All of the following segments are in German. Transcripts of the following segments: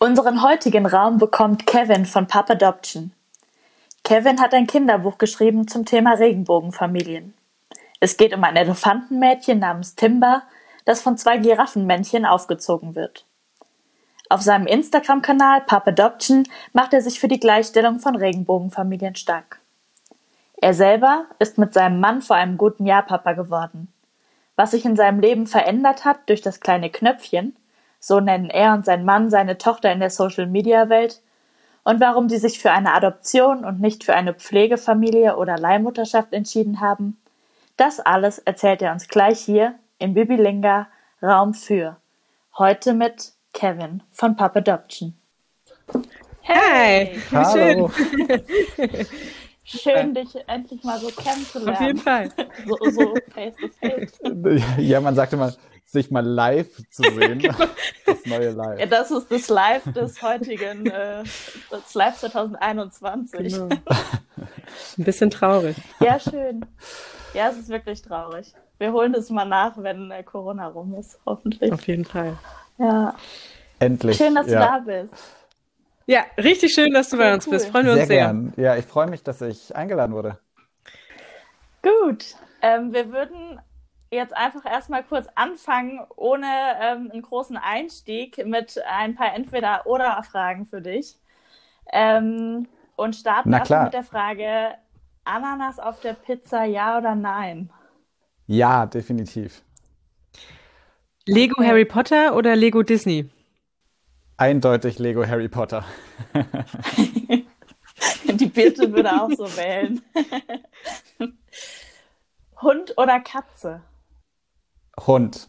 Unseren heutigen Raum bekommt Kevin von Papa Adoption. Kevin hat ein Kinderbuch geschrieben zum Thema Regenbogenfamilien. Es geht um ein Elefantenmädchen namens Timber, das von zwei Giraffenmännchen aufgezogen wird. Auf seinem Instagram-Kanal Papa Adoption macht er sich für die Gleichstellung von Regenbogenfamilien stark. Er selber ist mit seinem Mann vor einem guten Jahr Papa geworden. Was sich in seinem Leben verändert hat durch das kleine Knöpfchen, so nennen er und sein Mann seine Tochter in der Social-Media-Welt, und warum sie sich für eine Adoption und nicht für eine Pflegefamilie oder Leihmutterschaft entschieden haben, das alles erzählt er uns gleich hier in Bibilinga Raum für. Heute mit Kevin von Pop Adoption. Hey, wie Hallo. schön. Schön, dich endlich mal so kennenzulernen. Auf jeden Fall. So, so face to face. Ja, man sagte mal, sich mal live zu sehen. Genau. Das neue Live. Ja, das ist das Live des heutigen, äh, das Live 2021. Genau. Ein bisschen traurig. Ja, schön. Ja, es ist wirklich traurig. Wir holen das mal nach, wenn äh, Corona rum ist, hoffentlich. Auf jeden Fall. Ja. Endlich. Schön, dass ja. du da bist. Ja, richtig schön, dass du bei uns cool. bist. Freuen wir uns Sehr sehr. gern. Ja, ich freue mich, dass ich eingeladen wurde. Gut. Ähm, wir würden jetzt einfach erstmal kurz anfangen, ohne ähm, einen großen Einstieg, mit ein paar Entweder-Oder-Fragen für dich. Ähm, und starten Na erstmal klar. mit der Frage: Ananas auf der Pizza, ja oder nein? Ja, definitiv. Lego. Harry Potter oder Lego Disney? Eindeutig Lego Harry Potter. Die Birte würde auch so wählen. Hund oder Katze? Hund.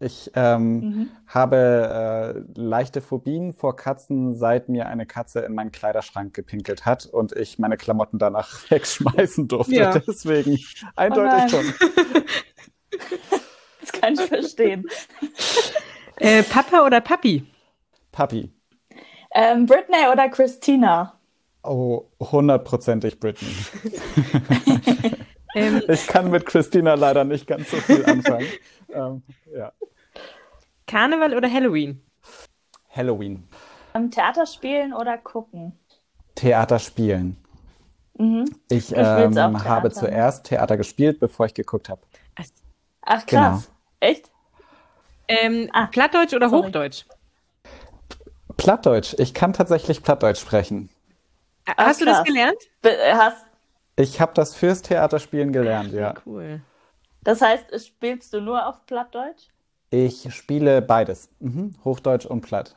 Ich ähm, Mhm. habe äh, leichte Phobien vor Katzen, seit mir eine Katze in meinen Kleiderschrank gepinkelt hat und ich meine Klamotten danach wegschmeißen durfte. Ja. Deswegen Oh eindeutig nein. Hund. Das kann ich verstehen. Äh, Papa oder Papi? Papi. Ähm, Britney oder Christina? Oh, hundertprozentig Britney. Ähm, Ich kann mit Christina leider nicht ganz so viel anfangen. ähm, ja. Karneval oder Halloween? Halloween. Ähm, Theater spielen oder gucken? Theater spielen. Mhm. Ich ähm, habe Theater, zuerst Theater gespielt, bevor ich geguckt habe. Ach krass. Echt? Ähm, Ah, Plattdeutsch oder sorry. Hochdeutsch? Plattdeutsch. Ich kann tatsächlich Plattdeutsch sprechen. Ah, Hast du das krass. gelernt? Be- Hast, Ich habe das fürs Theaterspielen gelernt, ja. Cool. das heißt, spielst du nur auf Plattdeutsch? Ich spiele beides. Mhm. Hochdeutsch und Platt.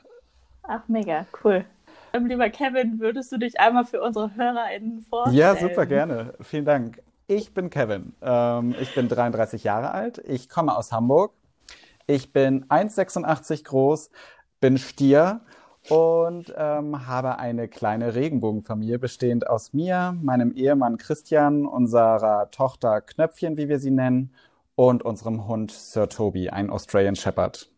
Ach, mega, cool. Ähm, lieber Kevin, würdest du dich einmal für unsere HörerInnen vorstellen? Ja, super gerne. Vielen Dank. Ich bin Kevin. Ähm, ich bin 33 Jahre alt. Ich komme aus Hamburg. Ich bin 1,86 groß, bin Stier und ähm, habe eine kleine Regenbogenfamilie bestehend aus mir, meinem Ehemann Christian, unserer Tochter Knöpfchen, wie wir sie nennen, und unserem Hund Sir Toby, ein Australian Shepherd.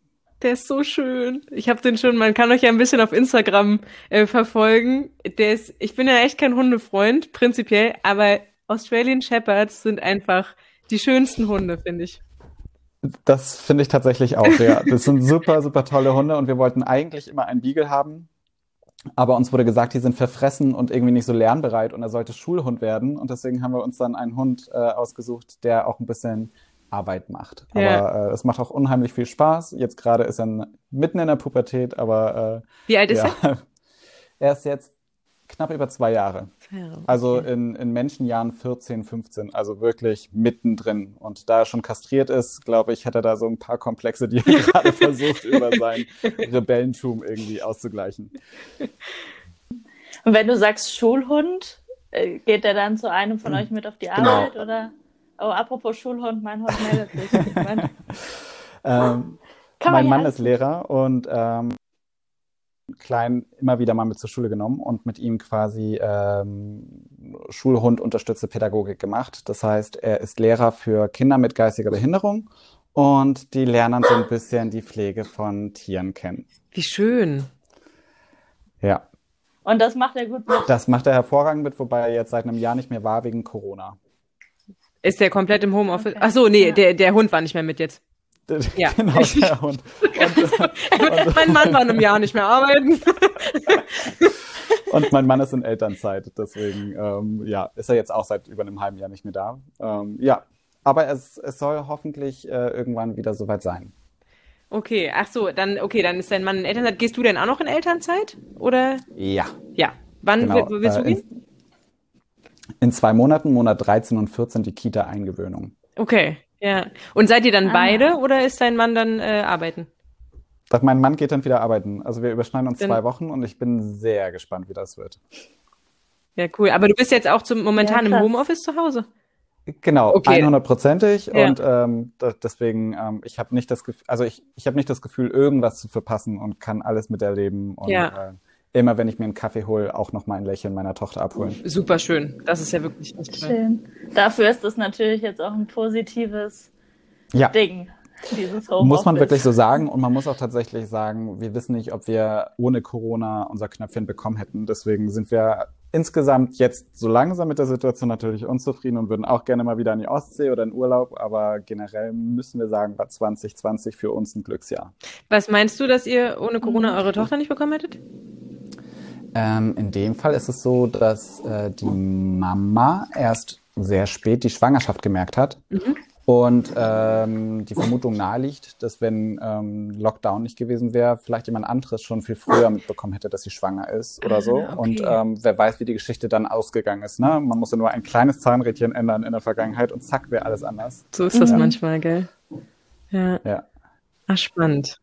Der ist so schön. Ich habe den schon, man kann euch ja ein bisschen auf Instagram äh, verfolgen. Der ist, ich bin ja echt kein Hundefreund, prinzipiell, aber Australian Shepherds sind einfach die schönsten Hunde, finde ich. Das finde ich tatsächlich auch, ja. Das sind super, super tolle Hunde und wir wollten eigentlich immer einen Beagle haben. Aber uns wurde gesagt, die sind verfressen und irgendwie nicht so lernbereit und er sollte Schulhund werden. Und deswegen haben wir uns dann einen Hund äh, ausgesucht, der auch ein bisschen Arbeit macht. Aber Ja. äh, es macht auch unheimlich viel Spaß. Jetzt gerade ist er mitten in der Pubertät, aber Wie alt äh, ist ja. Er ist jetzt knapp über zwei Jahre. er? Also in, in Menschenjahren 14, 15, also wirklich mittendrin. Und da er schon kastriert ist, glaube ich, hat er da so ein paar Komplexe, die er gerade versucht, über sein Rebellentum irgendwie auszugleichen. Und wenn du sagst Schulhund, äh, geht der dann zu einem von euch mit auf die Genau. Arbeit? Oder? Oh, apropos Schulhund, mein Hund meldet sich. Ähm, mein Mann ist Lehrer und ähm, Kleinen immer wieder mal mit zur Schule genommen und mit ihm quasi ähm, Schulhund unterstützte Pädagogik gemacht. Das heißt, er ist Lehrer für Kinder mit geistiger Behinderung und die lernen so ein bisschen die Pflege von Tieren kennen. Wie schön. Ja. Und das macht er gut mit. Das macht er hervorragend mit, wobei er jetzt seit einem Jahr nicht mehr war wegen Corona. Ist der komplett im Homeoffice? Okay. Ach so, nee, ja. der, der Hund war nicht mehr mit jetzt. Ja. Genau, der Hund. Und, und, mein Mann war in einem Jahr nicht mehr arbeiten. und mein Mann ist in Elternzeit, deswegen ähm, ja, ist er jetzt auch seit über einem halben Jahr nicht mehr da. Ähm, ja, aber es, es soll hoffentlich äh, irgendwann wieder soweit sein. Okay, ach so, dann okay, dann ist dein Mann in Elternzeit. Gehst du denn auch noch in Elternzeit oder? Ja. Ja. Wann genau. willst du äh, gehen? In, in zwei Monaten, Monat 13 und 14 die Kita-Eingewöhnung. Okay. Ja. Und seid ihr dann ah. beide oder ist dein Mann dann äh, arbeiten? Doch, mein Mann geht dann wieder arbeiten. Also wir überschneiden uns dann, zwei Wochen und ich bin sehr gespannt, wie das wird. Ja, cool. Aber du bist jetzt auch zum, momentan ja, im Homeoffice zu Hause? Genau, okay. 100%ig ja. und ähm, deswegen, ähm, ich habe nicht das Gefühl, also ich, ich habe nicht das Gefühl, irgendwas zu verpassen und kann alles miterleben und ja. äh, immer, wenn ich mir einen Kaffee hole, auch noch mal ein Lächeln meiner Tochter abholen. Super schön. Das ist ja wirklich echt schön. Dafür ist es natürlich jetzt auch ein positives ja. Ding. Muss man wirklich so sagen und man muss auch tatsächlich sagen, wir wissen nicht, ob wir ohne Corona unser Knöpfchen bekommen hätten. Deswegen sind wir insgesamt jetzt so langsam mit der Situation natürlich unzufrieden und würden auch gerne mal wieder in die Ostsee oder in Urlaub, aber generell müssen wir sagen, war 2020 für uns ein Glücksjahr. Was meinst du, dass ihr ohne Corona eure Tochter nicht bekommen hättet? Ähm, in dem Fall ist es so, dass äh, die Mama erst sehr spät die Schwangerschaft gemerkt hat. Mhm. Und ähm, die Vermutung naheliegt, dass wenn ähm, Lockdown nicht gewesen wäre, vielleicht jemand anderes schon viel früher mitbekommen hätte, dass sie schwanger ist oder so. Ah, okay. Und ähm, wer weiß, wie die Geschichte dann ausgegangen ist. Ne? Man musste nur ein kleines Zahnrädchen ändern in der Vergangenheit und zack, wäre alles anders. So ist das ja. manchmal, gell? Ja. ja. Ach, spannend.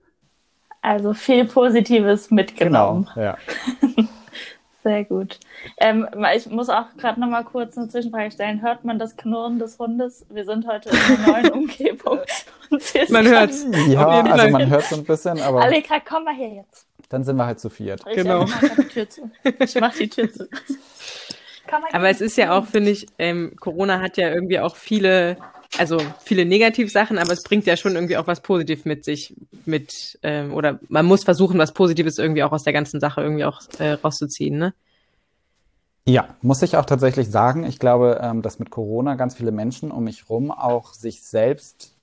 Also viel Positives mitgenommen. Genau, ja. Sehr gut. Ähm, ich muss auch gerade noch mal kurz eine Zwischenfrage stellen. Hört man das Knurren des Hundes? Wir sind heute in einer neuen Umgebung. man hört Ja, also man hört so ein bisschen, aber... Aleka, komm mal her jetzt. Dann sind wir halt zu viert. Ich genau. Mach die Tür zu. Ich mach die Tür zu. Aber es ist ja auch, finde ich, ähm, Corona hat ja irgendwie auch viele also viele Negativsachen, aber es bringt ja schon irgendwie auch was Positives mit sich, mit, ähm, oder man muss versuchen, was Positives irgendwie auch aus der ganzen Sache irgendwie auch äh, rauszuziehen, ne? Ja, muss ich auch tatsächlich sagen. Ich glaube, ähm, dass mit Corona ganz viele Menschen um mich rum auch sich selbst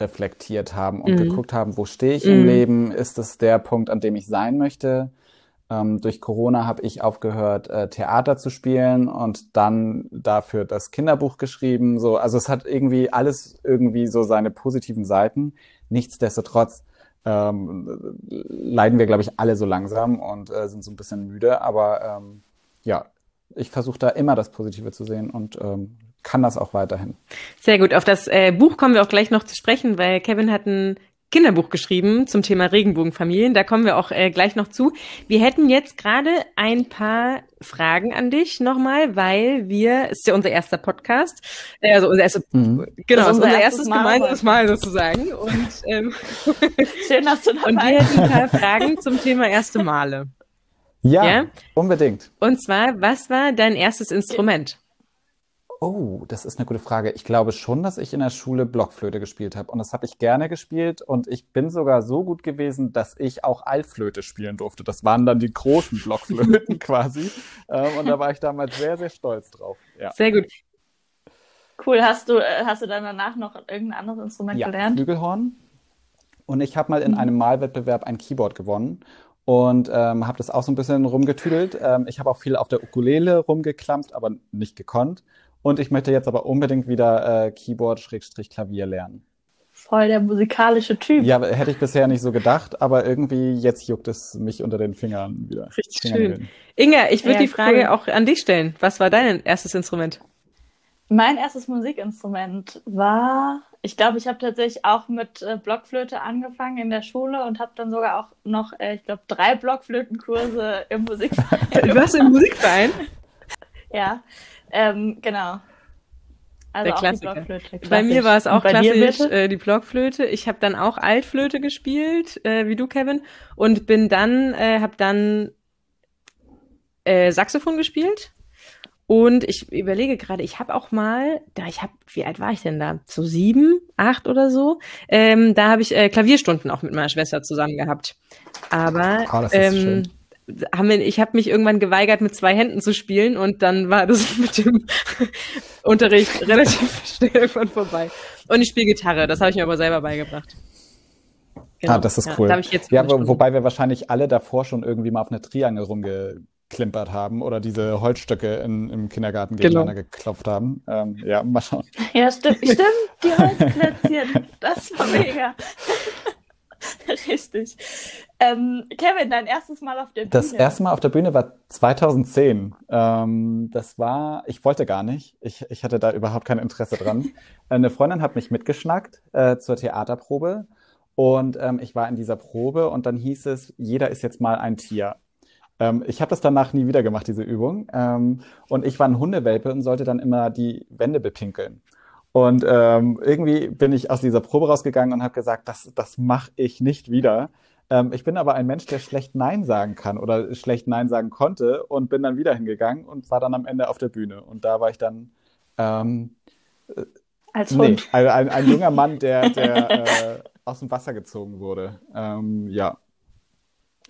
reflektiert haben und mhm. geguckt haben, wo stehe ich mhm. im Leben? Ist es der Punkt, an dem ich sein möchte? Ähm, durch Corona habe ich aufgehört, äh, Theater zu spielen und dann dafür das Kinderbuch geschrieben. So, also es hat irgendwie alles irgendwie so seine positiven Seiten. Nichtsdestotrotz ähm, leiden wir, glaube ich, alle so langsam und äh, sind so ein bisschen müde. Aber ähm, ja, ich versuche da immer das Positive zu sehen und ähm, kann das auch weiterhin. Sehr gut. Auf das äh, Buch kommen wir auch gleich noch zu sprechen, weil Kevin hat ein Kinderbuch geschrieben zum Thema Regenbogenfamilien. Da kommen wir auch äh, gleich noch zu. Wir hätten jetzt gerade ein paar Fragen an dich nochmal, weil wir, ist ja unser erster Podcast, äh, also unser erstes, mhm. genau, unser, unser erstes Mal gemeinsames Mal sozusagen. Und ähm, schön, dass du dabei Und wir hätten ein paar Fragen zum Thema erste Male. Ja, ja, unbedingt. Und zwar, was war dein erstes Instrument? Oh, das ist eine gute Frage. Ich glaube schon, dass ich in der Schule Blockflöte gespielt habe. Und das habe ich gerne gespielt. Und ich bin sogar so gut gewesen, dass ich auch Altflöte spielen durfte. Das waren dann die großen Blockflöten quasi. Ähm, und da war ich damals sehr, sehr stolz drauf. Ja. Sehr gut. Cool. Hast du, äh, hast du dann danach noch irgendein anderes Instrument ja, gelernt? Flügelhorn. Und ich habe mal in mhm. einem Malwettbewerb ein Keyboard gewonnen und ähm, habe das auch so ein bisschen rumgetüdelt. Ähm, ich habe auch viel auf der Ukulele rumgeklampft, aber nicht gekonnt. Und ich möchte jetzt aber unbedingt wieder äh, Keyboard-Klavier lernen. Voll der musikalische Typ. Ja, hätte ich bisher nicht so gedacht, aber irgendwie jetzt juckt es mich unter den Fingern wieder. Richtig Fingern schön. Inga, ich würde ja, die Frage cool. auch an dich stellen. Was war dein erstes Instrument? Mein erstes Musikinstrument war, ich glaube, ich habe tatsächlich auch mit äh, Blockflöte angefangen in der Schule und habe dann sogar auch noch, äh, ich glaube, drei Blockflötenkurse im Musikverein. Was im Musikverein? ja, ähm, genau. Also der auch Klassiker. die Blockflöte. Bei mir war es auch klassisch äh, die Blockflöte. Ich habe dann auch Altflöte gespielt, äh, wie du, Kevin, und bin dann, äh, habe dann äh, Saxophon gespielt. Und ich überlege gerade, ich habe auch mal, da ich habe, wie alt war ich denn da? So sieben, acht oder so. Ähm, da habe ich äh, Klavierstunden auch mit meiner Schwester zusammen gehabt. Aber Ah, das ist ähm, schön. Haben wir, ich habe mich irgendwann geweigert, mit zwei Händen zu spielen und dann war das mit dem Unterricht relativ schnell irgendwann vorbei. Und ich spiele Gitarre, das habe ich mir aber selber beigebracht. Genau. Ah, das ist Ja, cool. da habe ich jetzt ja, wo, Stunden. wobei wir wahrscheinlich alle davor schon irgendwie mal auf eine Triangel rumgeklimpert haben oder diese Holzstöcke in, im Kindergarten Genau. gegeneinander geklopft haben. Ähm, ja, mal schauen. Ja, stimmt, stimmt, die Holzplätzchen. Das war mega. Richtig. Ähm, Kevin, dein erstes Mal auf der Bühne. Das erste Mal auf der Bühne war 2010. Ähm, das war, ich wollte gar nicht. Ich, ich hatte da überhaupt kein Interesse dran. Eine Freundin hat mich mitgeschnackt äh, zur Theaterprobe und ähm, ich war in dieser Probe und dann hieß es, jeder ist jetzt mal ein Tier. Ähm, ich habe das danach nie wieder gemacht, diese Übung. Ähm, und ich war ein Hundewelpe und sollte dann immer die Wände bepinkeln. Und ähm, irgendwie bin ich aus dieser Probe rausgegangen und habe gesagt, das, das mache ich nicht wieder. Ähm, ich bin aber ein Mensch, der schlecht Nein sagen kann oder schlecht Nein sagen konnte und bin dann wieder hingegangen und war dann am Ende auf der Bühne. Und da war ich dann ähm, Als nee, Hund. ein, ein, ein junger Mann, der, der äh, aus dem Wasser gezogen wurde. Ähm, ja.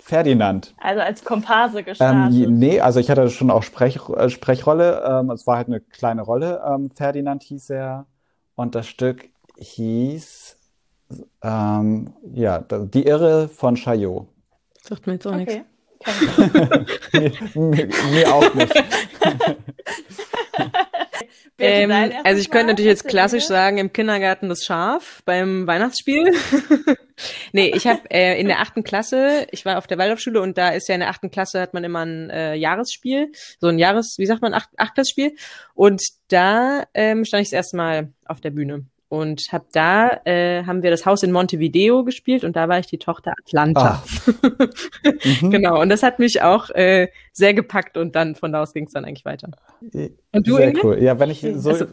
Ferdinand. Also als Komparse Ähm, gestartet. je- nee, also ich hatte schon auch Sprech, äh, Sprechrolle. Ähm, es war halt eine kleine Rolle. Ähm, Ferdinand hieß er. Und das Stück hieß, ähm, ja, Die Irre von Chaillot. Sagt mir jetzt auch nichts. okay. Ich. mir, mir, mir auch nicht. Ähm, also ich könnte natürlich jetzt klassisch sagen, im Kindergarten das Schaf beim Weihnachtsspiel. nee, ich habe äh, in der achten Klasse, ich war auf der Waldorfschule und da ist ja in der achten Klasse hat man immer ein äh, Jahresspiel, so ein Jahres, wie sagt man, Acht, Achtklassspiel. Und da ähm, stand ich das erste Mal auf der Bühne. Und hab da äh, haben wir das Haus in Montevideo gespielt und da war ich die Tochter Atlanta. Mhm. Genau, und das hat mich auch äh, sehr gepackt und dann von da aus ging es dann eigentlich weiter. Und du, Sehr Inge? cool. Ja, wenn ich so, Also,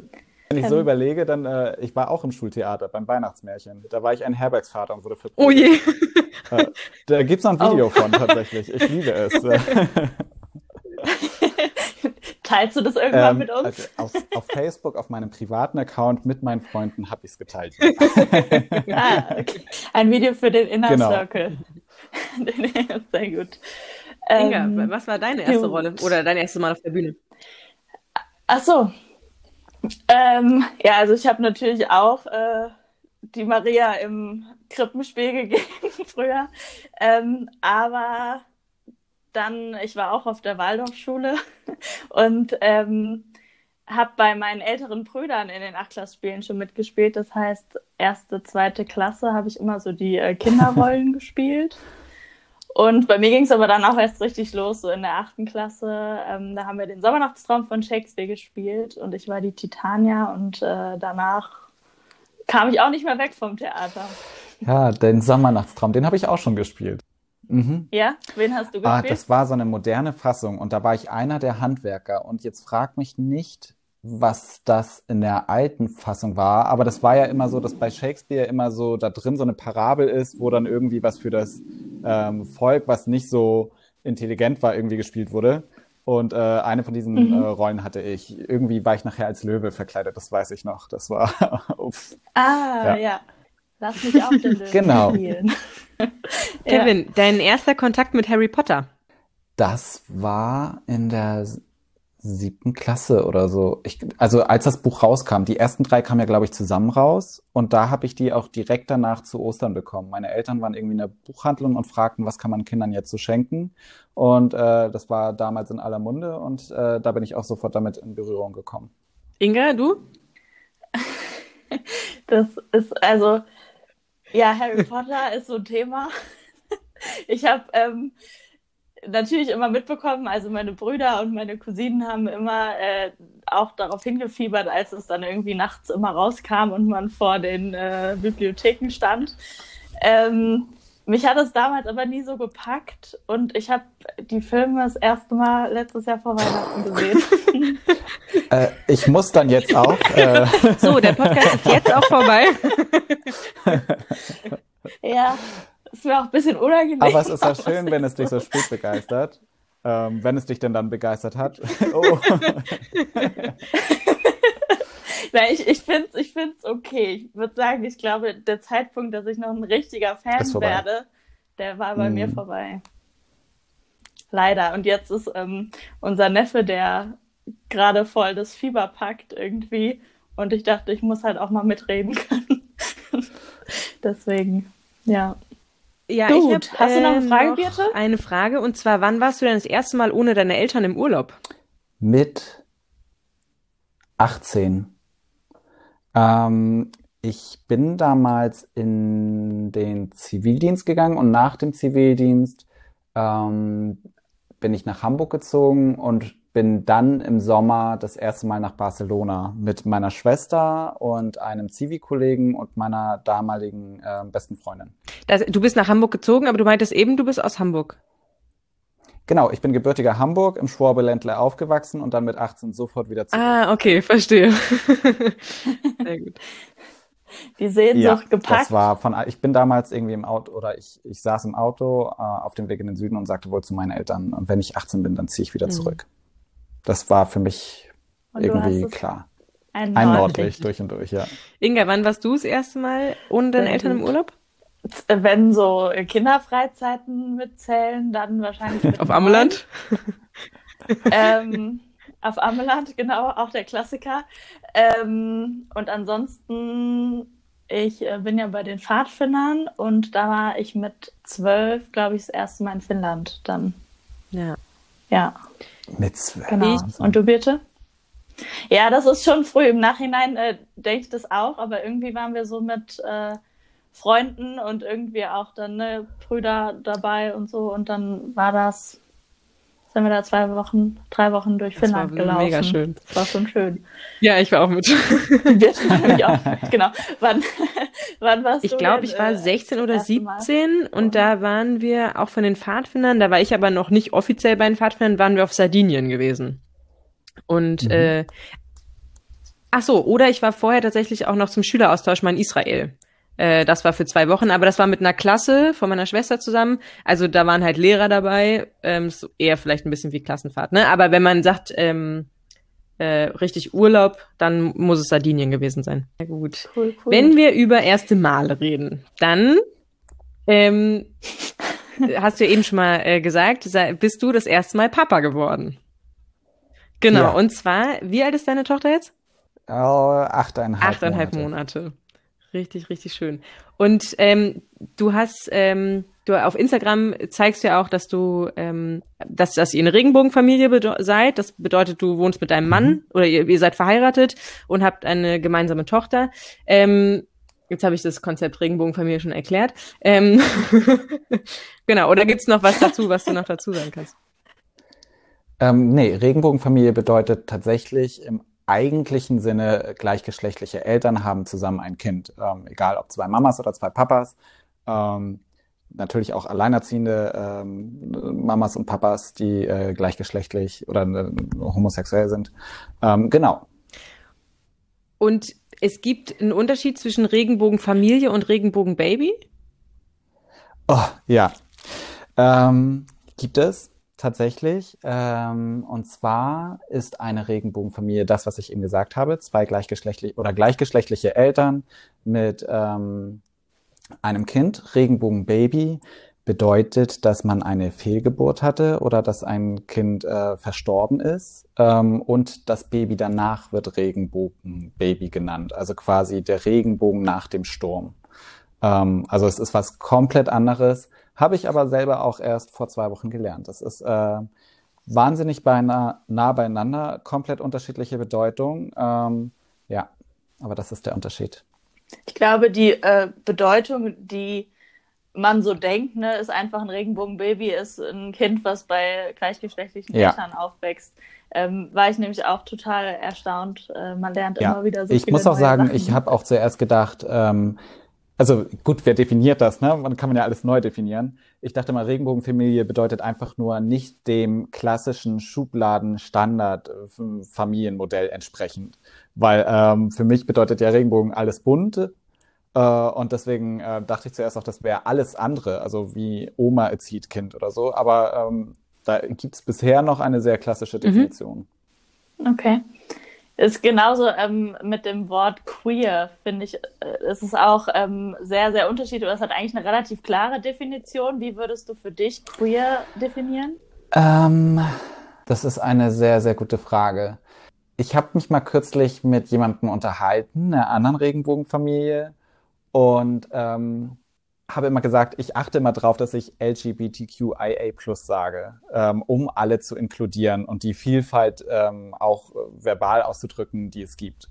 wenn ich so ähm, überlege, dann, äh, ich war auch im Schultheater beim Weihnachtsmärchen. Da war ich ein Herbergsvater und wurde verprügelt. Oh je. Äh, da gibt's noch ein Video Oh. von tatsächlich. Ich liebe es. Teilst du das irgendwann Ähm, mit uns? also auf, auf Facebook, auf meinem privaten Account mit meinen Freunden habe ich es geteilt. Ah, okay. Ein Video für den Inner Genau. Circle. Sehr gut. Inga, Ähm, was war deine erste gut. Rolle oder dein erstes Mal auf der Bühne? Ach so. Ähm, ja, also ich habe natürlich auch äh, die Maria im Krippenspiel gegeben früher. Ähm, aber dann, ich war auch auf der Waldorfschule und ähm, habe bei meinen älteren Brüdern in den Achtklassspielen schon mitgespielt. Das heißt, erste, zweite Klasse habe ich immer so die äh, Kinderrollen gespielt. Und bei mir ging es aber dann auch erst richtig los, so in der achten Klasse. Ähm, da haben wir den Sommernachtstraum von Shakespeare gespielt und ich war die Titania und äh, danach kam ich auch nicht mehr weg vom Theater. Ja, den Sommernachtstraum, den habe ich auch schon gespielt. Mhm. Ja, wen hast du Ah, gespielt? das war so eine moderne Fassung und da war ich einer der Handwerker und jetzt frag mich nicht, was das in der alten Fassung war, aber das war ja immer so, dass bei Shakespeare immer so da drin so eine Parabel ist, wo dann irgendwie was für das ähm, Volk, was nicht so intelligent war, irgendwie gespielt wurde. Und äh, eine von diesen Mhm. äh, Rollen hatte ich. Irgendwie war ich nachher als Löwe verkleidet, das weiß ich noch. Das war ah, Ja. ja. Lass mich auch den Löwen Genau. spielen. ja. Kevin, dein erster Kontakt mit Harry Potter. Das war in der siebten Klasse oder so. Ich, also als das Buch rauskam, die ersten drei kamen ja, glaube ich, zusammen raus. Und da habe ich die auch direkt danach zu Ostern bekommen. Meine Eltern waren irgendwie in der Buchhandlung und fragten, was kann man Kindern jetzt so schenken. Und äh, das war damals in aller Munde und äh, da bin ich auch sofort damit in Berührung gekommen. Inga, du? Das ist also, ja, Harry Potter ist so ein Thema. Ich habe ähm, natürlich immer mitbekommen, also meine Brüder und meine Cousinen haben immer äh, auch darauf hingefiebert, als es dann irgendwie nachts immer rauskam und man vor den äh, Bibliotheken stand. Ähm, mich hat es damals aber nie so gepackt und ich habe die Filme das erste Mal letztes Jahr vor Weihnachten gesehen. äh, ich muss dann jetzt auch. Äh so, der Podcast ist jetzt auch vorbei. ja, ist mir auch ein bisschen unangenehm. Aber es ist ja schön, wenn es dich so spät begeistert. Ähm, wenn es dich denn dann begeistert hat. Oh. Nein, ich, ich finde es ich find's okay. Ich würde sagen, ich glaube, der Zeitpunkt, dass ich noch ein richtiger Fan werde, der war bei mm. mir mhm. vorbei. Leider. Und jetzt ist ähm, unser Neffe, der gerade voll das Fieber packt irgendwie. Und ich dachte, ich muss halt auch mal mitreden können. Deswegen, ja. Ja, Gut. ich hab, Hast du noch eine ähm, Frage, noch Birte? Eine Frage. Und zwar, wann warst du denn das erste Mal ohne deine Eltern im Urlaub? Mit 18. Ähm, ich bin damals in den Zivildienst gegangen und nach dem Zivildienst ähm, bin ich nach Hamburg gezogen und bin dann im Sommer das erste Mal nach Barcelona mit meiner Schwester und einem Zivi-Kollegen und meiner damaligen äh, besten Freundin. Das, du bist nach Hamburg gezogen, aber du meintest eben, du bist aus Hamburg. Genau, ich bin gebürtiger Hamburg, im Schwabeländle aufgewachsen und dann mit 18 sofort wieder zurück. Ah, okay, verstehe. Sehr gut. Die Sehnsucht ja, gepackt. Das war von, ich bin damals irgendwie im Auto oder ich, ich saß im Auto äh, auf dem Weg in den Süden und sagte wohl zu meinen Eltern, wenn ich 18 bin, dann ziehe ich wieder mhm. zurück. Das war für mich und irgendwie klar. Ein, ein Nordlicht durch und durch, ja. Inga, wann warst du das erste Mal ohne deine Eltern im Urlaub? Wenn so Kinderfreizeiten mitzählen, dann wahrscheinlich. Mit auf Ameland? ähm, auf Ameland, genau, auch der Klassiker. Ähm, und ansonsten, ich äh, bin ja bei den Pfadfindern und da war ich mit zwölf, glaube ich, das erste Mal in Finnland dann. Ja. Ja. Mit zwölf. Genau. Und du bitte? Ja, das ist schon früh. Im Nachhinein äh, denke ich das auch, aber irgendwie waren wir so mit äh, Freunden und irgendwie auch dann ne, Brüder dabei und so. Und dann war das, sind wir da zwei Wochen, drei Wochen durch das Finnland gelaufen. Mega schön. Das war schon schön. Ja, ich war auch mit. ich auch. Genau. Wann, wann warst ich du? Ich glaube, ich war 16 äh, oder 17 und oh. da waren wir auch von den Pfadfindern, da war ich aber noch nicht offiziell bei den Pfadfindern, waren wir auf Sardinien gewesen. Und mhm. äh, ach so, oder ich war vorher tatsächlich auch noch zum Schüleraustausch mal in Israel. Äh, das war für zwei Wochen, aber das war mit einer Klasse von meiner Schwester zusammen. Also da waren halt Lehrer dabei, ähm, so eher vielleicht ein bisschen wie Klassenfahrt, ne? Aber wenn man sagt, ähm, äh, richtig Urlaub, dann muss es Sardinien gewesen sein. Ja, gut. Cool, cool. Wenn wir über erste Male reden, dann ähm, hast du ja eben schon mal äh, gesagt, bist du das erste Mal Papa geworden. Genau, ja. und zwar, wie alt ist deine Tochter jetzt? Oh, achteinhalb, achteinhalb Monate. Monate. Richtig, richtig schön. Und ähm, du hast, ähm, du auf Instagram zeigst ja auch, dass du, ähm, dass, dass ihr eine Regenbogenfamilie seid. Das bedeutet, du wohnst mit deinem Mann mhm. oder ihr, ihr seid verheiratet und habt eine gemeinsame Tochter. Ähm, jetzt habe ich das Konzept Regenbogenfamilie schon erklärt. Ähm, genau, oder gibt's noch was dazu, was du noch dazu sagen kannst? Ähm, nee, Regenbogenfamilie bedeutet tatsächlich im eigentlichen Sinne gleichgeschlechtliche Eltern haben zusammen ein Kind, ähm, egal ob zwei Mamas oder zwei Papas. Ähm, natürlich auch alleinerziehende ähm, Mamas und Papas, die äh, gleichgeschlechtlich oder äh, homosexuell sind. Ähm, genau. Und es gibt einen Unterschied zwischen Regenbogenfamilie und Regenbogenbaby? Oh, ja. Ähm, gibt es tatsächlich. Ähm, und zwar ist eine Regenbogenfamilie das, was ich eben gesagt habe, zwei gleichgeschlechtliche oder gleichgeschlechtliche Eltern mit ähm, einem Kind. Regenbogenbaby bedeutet, dass man eine Fehlgeburt hatte oder dass ein Kind äh, verstorben ist ähm, und das Baby danach wird Regenbogenbaby genannt, also quasi der Regenbogen nach dem Sturm. Ähm, also es ist was komplett anderes habe ich aber selber auch erst vor zwei Wochen gelernt. Das ist äh, wahnsinnig beinahe, nah beieinander, komplett unterschiedliche Bedeutung. Ähm, ja, aber das ist der Unterschied. Ich glaube, die äh, Bedeutung, die man so denkt, ne, ist einfach ein Regenbogenbaby, ist ein Kind, was bei gleichgeschlechtlichen ja. Eltern aufwächst. Ähm, war ich nämlich auch total erstaunt. Äh, man lernt ja. immer wieder so Ich muss auch sagen, Sachen. ich habe auch zuerst gedacht, ähm, also gut, wer definiert das? Ne? Man kann man ja alles neu definieren. Ich dachte mal, Regenbogenfamilie bedeutet einfach nur nicht dem klassischen Schubladen-Standard-Familienmodell entsprechend. Weil ähm, für mich bedeutet ja Regenbogen alles bunt. Äh, und deswegen äh, dachte ich zuerst auch, das wäre alles andere, also wie Oma erzieht Kind oder so. Aber ähm, da gibt es bisher noch eine sehr klassische mhm. Definition. Okay. Ist genauso ähm, mit dem Wort queer, finde ich, äh, ist es auch ähm, sehr, sehr unterschiedlich. Es hat eigentlich eine relativ klare Definition. Wie würdest du für dich queer definieren? Ähm, das ist eine sehr, sehr gute Frage. Ich habe mich mal kürzlich mit jemandem unterhalten, einer anderen Regenbogenfamilie, und ähm, habe immer gesagt, ich achte immer drauf, dass ich LGBTQIA plus sage, ähm, um alle zu inkludieren und die Vielfalt ähm, auch verbal auszudrücken, die es gibt.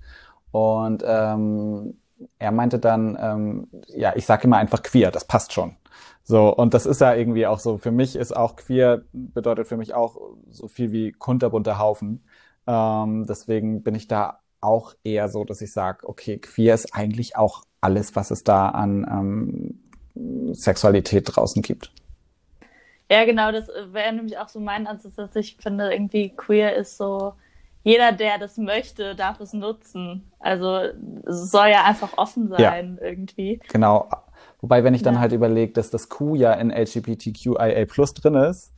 Und ähm, er meinte dann, ähm, ja, ich sage immer einfach queer, das passt schon. So, und das ist ja irgendwie auch so, für mich ist auch queer, bedeutet für mich auch so viel wie kunterbunter Haufen. Ähm, deswegen bin ich da auch eher so, dass ich sage, okay, queer ist eigentlich auch alles, was es da an ähm, Sexualität draußen gibt. Ja, genau, das wäre nämlich auch so mein Ansatz, dass ich finde, irgendwie queer ist so, jeder, der das möchte, darf es nutzen. Also es soll ja einfach offen sein ja. irgendwie. Genau. Wobei, wenn ich dann ja. halt überlege, dass das Q ja in LGBTQIA plus drin ist,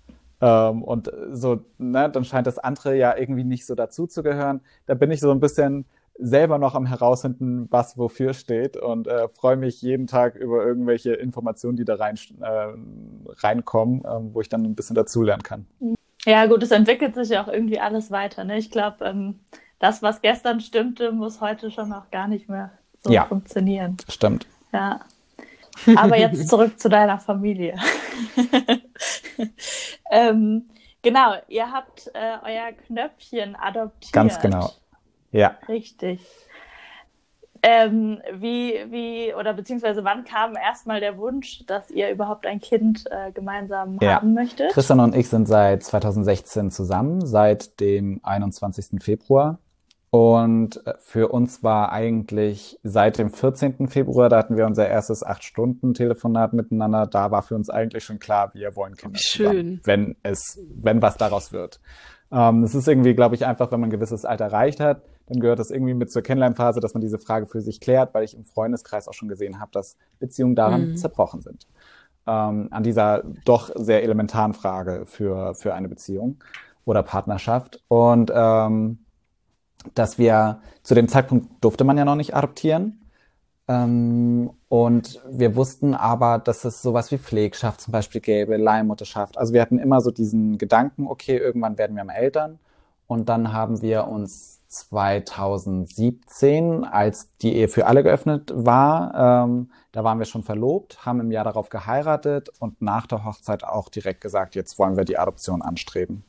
ähm, und so, ne, dann scheint das andere ja irgendwie nicht so dazu zu gehören. Da bin ich so ein bisschen, selber noch am herausfinden, was wofür steht und äh, freue mich jeden Tag über irgendwelche Informationen, die da rein, äh, reinkommen, äh, wo ich dann ein bisschen dazulernen kann. Ja, gut, es entwickelt sich ja auch irgendwie alles weiter. Ne? Ich glaube, ähm, das, was gestern stimmte, muss heute schon auch gar nicht mehr so ja, funktionieren. Stimmt. Ja. Aber jetzt zurück zu deiner Familie. ähm, genau, ihr habt äh, euer Knöpfchen adoptiert. Ganz genau. Ja. Richtig. Ähm, wie, wie, oder beziehungsweise wann kam erstmal der Wunsch, dass ihr überhaupt ein Kind äh, gemeinsam ja. haben möchtet? Christian und ich sind seit 2016 zusammen, seit dem 21. Februar. Und äh, für uns war eigentlich seit dem 14. Februar, da hatten wir unser erstes acht Stunden Telefonat miteinander, da war für uns eigentlich schon klar, wir wollen Kinder Schön. Zusammen, wenn es, wenn was daraus wird. Ähm, es ist irgendwie, glaube ich, einfach, wenn man ein gewisses Alter erreicht hat, dann gehört das irgendwie mit zur Kennenlernphase, dass man diese Frage für sich klärt, weil ich im Freundeskreis auch schon gesehen habe, dass Beziehungen daran mhm. zerbrochen sind. Ähm, an dieser doch sehr elementaren Frage für, für eine Beziehung oder Partnerschaft. Und ähm, dass wir zu dem Zeitpunkt durfte man ja noch nicht adoptieren. Ähm, und wir wussten aber, dass es sowas wie Pflegschaft zum Beispiel gäbe, Leihmutterschaft. Also wir hatten immer so diesen Gedanken, okay, irgendwann werden wir mal Eltern. Und dann haben wir uns 2017, als die Ehe für alle geöffnet war, ähm, da waren wir schon verlobt, haben im Jahr darauf geheiratet und nach der Hochzeit auch direkt gesagt, jetzt wollen wir die Adoption anstreben.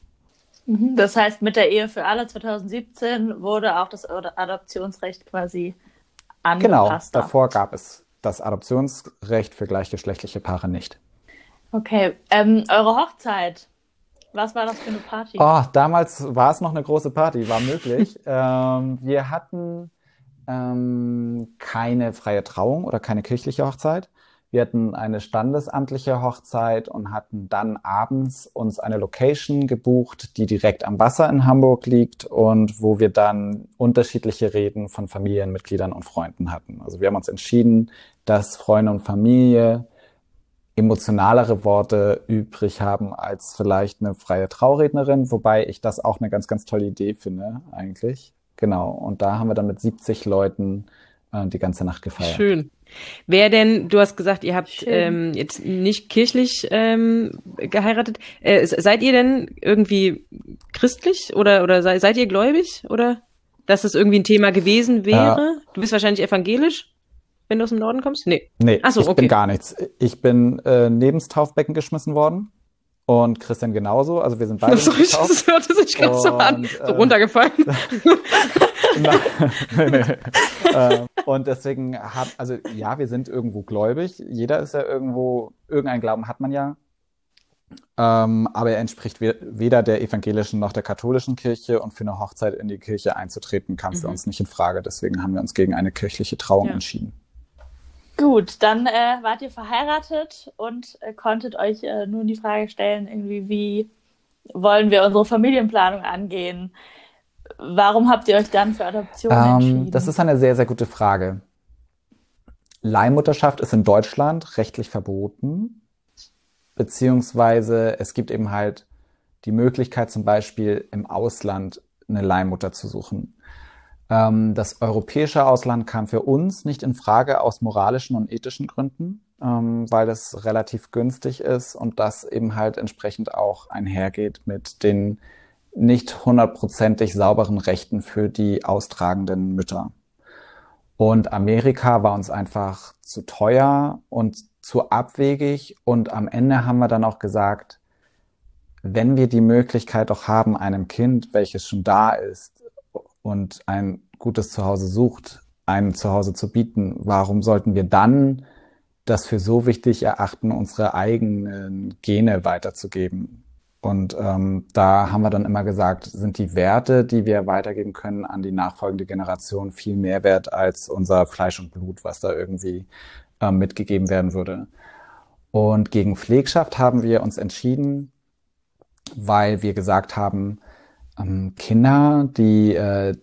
Mhm. Das heißt, mit der Ehe für alle 2017 wurde auch das Adoptionsrecht quasi angepasst. Genau, davor gab es das Adoptionsrecht für gleichgeschlechtliche Paare nicht. Okay, ähm, eure Hochzeit, was war das für eine Party? Oh, damals war es noch eine große Party, war möglich. ähm, wir hatten ähm, keine freie Trauung oder keine kirchliche Hochzeit. Wir hatten eine standesamtliche Hochzeit und hatten dann abends uns eine Location gebucht, die direkt am Wasser in Hamburg liegt und wo wir dann unterschiedliche Reden von Familienmitgliedern und Freunden hatten. Also wir haben uns entschieden, dass Freunde und Familie emotionalere Worte übrig haben als vielleicht eine freie Traurednerin, wobei ich das auch eine ganz, ganz tolle Idee finde, eigentlich. Genau. Und da haben wir dann mit 70 Leuten äh, die ganze Nacht gefeiert. Schön. Wer denn, du hast gesagt, ihr habt ähm, jetzt nicht kirchlich ähm, geheiratet. Äh, seid ihr denn irgendwie christlich oder, oder sei, seid ihr gläubig? Oder dass das irgendwie ein Thema gewesen wäre? Äh, du bist wahrscheinlich evangelisch? Wenn du aus dem Norden kommst? Nee. Nee, Ach so, ich okay. bin gar nichts. Ich bin äh, neben das Taufbecken geschmissen worden. Und Christian genauso. Also wir sind beide so, getauft. Das hörte sich gerade so an. So äh, runtergefallen. nee, nee. äh, und deswegen hat, also ja, wir sind irgendwo gläubig. Jeder ist ja irgendwo, irgendein Glauben hat man ja. Ähm, aber er entspricht weder der evangelischen noch der katholischen Kirche und für eine Hochzeit in die Kirche einzutreten kam für mhm. uns nicht in Frage. Deswegen haben wir uns gegen eine kirchliche Trauung ja. entschieden. Gut, dann äh, wart ihr verheiratet und äh, konntet euch äh, nun die Frage stellen, irgendwie, wie wollen wir unsere Familienplanung angehen? Warum habt ihr euch dann für Adoption ähm, entschieden? Das ist eine sehr, sehr gute Frage. Leihmutterschaft ist in Deutschland rechtlich verboten, beziehungsweise es gibt eben halt die Möglichkeit, zum Beispiel im Ausland eine Leihmutter zu suchen. Ähm, das europäische Ausland kam für uns nicht in Frage aus moralischen und ethischen Gründen, ähm, weil es relativ günstig ist und das eben halt entsprechend auch einhergeht mit den nicht hundertprozentig sauberen Rechten für die austragenden Mütter. Und Amerika war uns einfach zu teuer und zu abwegig und am Ende haben wir dann auch gesagt, wenn wir die Möglichkeit auch haben, einem Kind, welches schon da ist und ein gutes Zuhause sucht, ein Zuhause zu bieten, warum sollten wir dann das für so wichtig erachten, unsere eigenen Gene weiterzugeben? Und ähm, da haben wir dann immer gesagt, sind die Werte, die wir weitergeben können an die nachfolgende Generation, viel mehr wert als unser Fleisch und Blut, was da irgendwie ähm, mitgegeben werden würde. Und gegen Pflegschaft haben wir uns entschieden, weil wir gesagt haben, Kinder, die äh,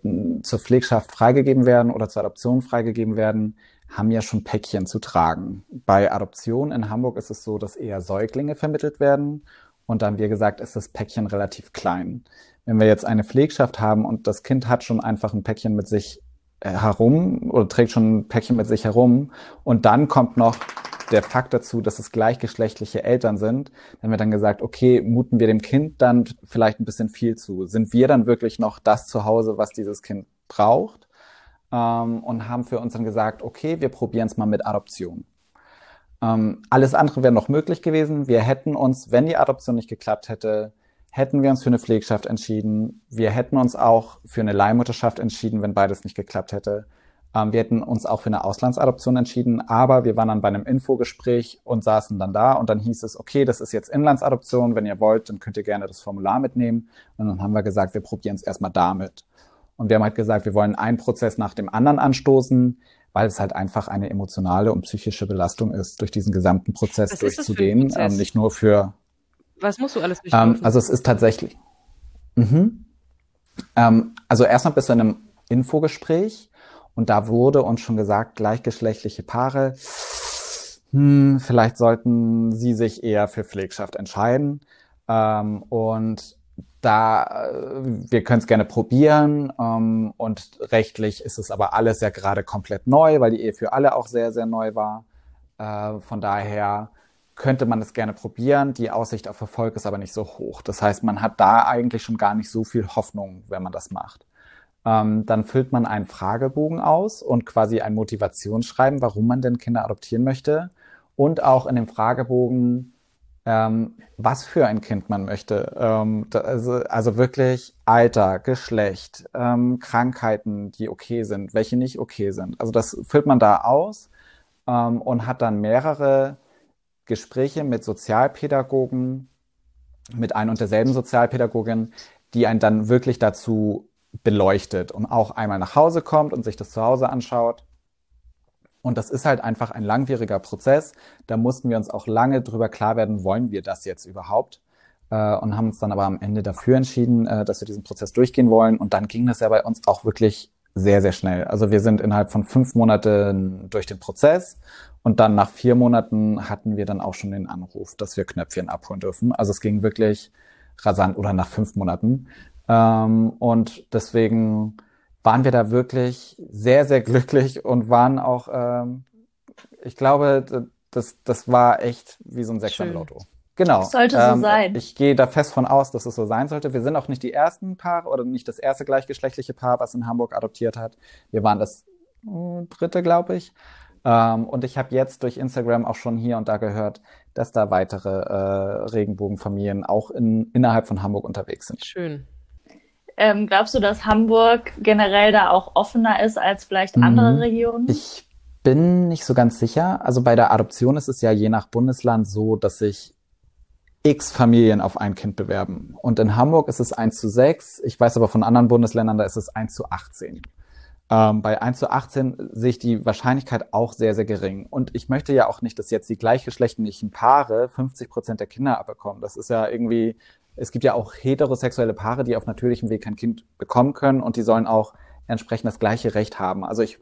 zur Pflegschaft freigegeben werden oder zur Adoption freigegeben werden, haben ja schon Päckchen zu tragen. Bei Adoption in Hamburg ist es so, dass eher Säuglinge vermittelt werden. Und dann, wie gesagt, ist das Päckchen relativ klein. Wenn wir jetzt eine Pflegschaft haben und das Kind hat schon einfach ein Päckchen mit sich äh, herum oder trägt schon ein Päckchen mit sich herum und dann kommt noch der Fakt dazu, dass es gleichgeschlechtliche Eltern sind, dann haben wir dann gesagt, okay, muten wir dem Kind dann vielleicht ein bisschen viel zu. Sind wir dann wirklich noch das Zuhause, was dieses Kind braucht? Ähm, und haben für uns dann gesagt, okay, wir probieren es mal mit Adoption. Ähm, alles andere wäre noch möglich gewesen. Wir hätten uns, wenn die Adoption nicht geklappt hätte, hätten wir uns für eine Pflegschaft entschieden. Wir hätten uns auch für eine Leihmutterschaft entschieden, wenn beides nicht geklappt hätte. Ähm, wir hätten uns auch für eine Auslandsadoption entschieden, aber wir waren dann bei einem Infogespräch und saßen dann da und dann hieß es, okay, das ist jetzt Inlandsadoption, wenn ihr wollt, dann könnt ihr gerne das Formular mitnehmen. Und dann haben wir gesagt, wir probieren es erstmal damit. Und wir haben halt gesagt, wir wollen einen Prozess nach dem anderen anstoßen, weil es halt einfach eine emotionale und psychische Belastung ist, durch diesen gesamten Prozess Was durchzugehen. Ähm, nicht nur für. Was musst du alles ähm, Also es ist tatsächlich. Mhm. Ähm, also erstmal bist du in einem Infogespräch und da wurde uns schon gesagt, gleichgeschlechtliche Paare, hm, vielleicht sollten sie sich eher für Pflegschaft entscheiden. Ähm, und da, äh, wir können es gerne probieren. Ähm, und rechtlich ist es aber alles ja gerade komplett neu, weil die Ehe für alle auch sehr, sehr neu war. Äh, von daher könnte man es gerne probieren. Die Aussicht auf Erfolg ist aber nicht so hoch. Das heißt, man hat da eigentlich schon gar nicht so viel Hoffnung, wenn man das macht. Ähm, dann füllt man einen Fragebogen aus und quasi ein Motivationsschreiben, warum man denn Kinder adoptieren möchte. Und auch in dem Fragebogen, ähm, was für ein Kind man möchte. Ähm, also, also wirklich Alter, Geschlecht, ähm, Krankheiten, die okay sind, welche nicht okay sind. Also das füllt man da aus ähm, und hat dann mehrere Gespräche mit Sozialpädagogen, mit ein und derselben Sozialpädagogin, die einen dann wirklich dazu beleuchtet und auch einmal nach Hause kommt und sich das zu Hause anschaut. Und das ist halt einfach ein langwieriger Prozess. Da mussten wir uns auch lange drüber klar werden, wollen wir das jetzt überhaupt? Äh, und haben uns dann aber am Ende dafür entschieden, äh, dass wir diesen Prozess durchgehen wollen. Und dann ging das ja bei uns auch wirklich sehr, sehr schnell. Also wir sind innerhalb von fünf Monaten durch den Prozess und dann nach vier Monaten hatten wir dann auch schon den Anruf, dass wir Knöpfchen abholen dürfen. Also es ging wirklich rasant oder nach fünf Monaten. Ähm, und deswegen waren wir da wirklich sehr, sehr glücklich und waren auch, ähm, ich glaube, das, das war echt wie so ein Sechser im Lotto. Genau. Sollte so ähm, sein. Ich gehe da fest von aus, dass es so sein sollte. Wir sind auch nicht die ersten Paare oder nicht das erste gleichgeschlechtliche Paar, was in Hamburg adoptiert hat. Wir waren das äh, dritte, glaube ich. Ähm, und ich habe jetzt durch Instagram auch schon hier und da gehört, dass da weitere äh, Regenbogenfamilien auch in, innerhalb von Hamburg unterwegs sind. Schön. Ähm, glaubst du, dass Hamburg generell da auch offener ist als vielleicht mhm. andere Regionen? Ich bin nicht so ganz sicher. Also bei der Adoption ist es ja je nach Bundesland so, dass sich x Familien auf ein Kind bewerben. Und in Hamburg ist es 1 zu 6. Ich weiß aber von anderen Bundesländern, da ist es 1 zu 18. Ähm, bei 1 zu 18 sehe ich die Wahrscheinlichkeit auch sehr, sehr gering. Und ich möchte ja auch nicht, dass jetzt die gleichgeschlechtlichen Paare 50 Prozent der Kinder abbekommen. Das ist ja irgendwie, es gibt ja auch heterosexuelle Paare, die auf natürlichem Weg kein Kind bekommen können und die sollen auch entsprechend das gleiche Recht haben. Also ich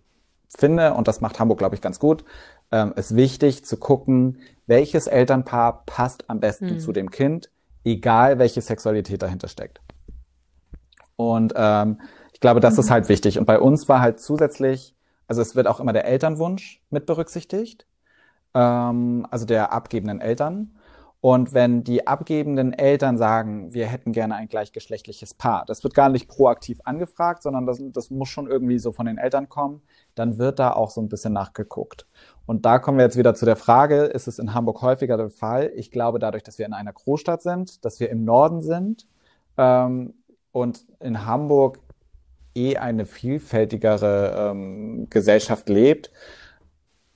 finde, und das macht Hamburg, glaube ich, ganz gut, ähm, ist wichtig zu gucken, welches Elternpaar passt am besten mhm. zu dem Kind, egal welche Sexualität dahinter steckt. Und ähm, ich glaube, das mhm. ist halt wichtig. Und bei uns war halt zusätzlich, also es wird auch immer der Elternwunsch mit berücksichtigt, ähm, also der abgebenden Eltern. Und wenn die abgebenden Eltern sagen, wir hätten gerne ein gleichgeschlechtliches Paar, das wird gar nicht proaktiv angefragt, sondern das, das muss schon irgendwie so von den Eltern kommen, dann wird da auch so ein bisschen nachgeguckt. Und da kommen wir jetzt wieder zu der Frage, ist es in Hamburg häufiger der Fall? Ich glaube, dadurch, dass wir in einer Großstadt sind, dass wir im Norden sind ähm, und in Hamburg eh eine vielfältigere ähm, Gesellschaft lebt,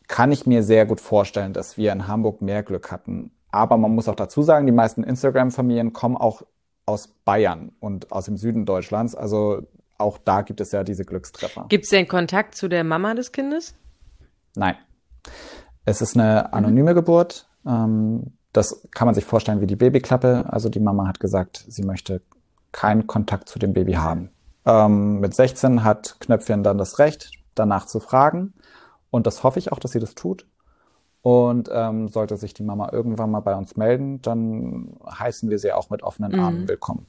kann ich mir sehr gut vorstellen, dass wir in Hamburg mehr Glück hatten aber man muss auch dazu sagen, die meisten Instagram-Familien kommen auch aus Bayern und aus dem Süden Deutschlands. Also auch da gibt es ja diese Glückstreffer. Gibt es denn Kontakt zu der Mama des Kindes? Nein. Es ist eine anonyme mhm. Geburt. Ähm, das kann man sich vorstellen wie die Babyklappe. Also die Mama hat gesagt, sie möchte keinen Kontakt zu dem Baby haben. Ähm, mit 16 hat Knöpfchen dann das Recht, danach zu fragen. Und das hoffe ich auch, dass sie das tut. Und ähm, sollte sich die Mama irgendwann mal bei uns melden, dann heißen wir sie auch mit offenen Armen mhm. willkommen.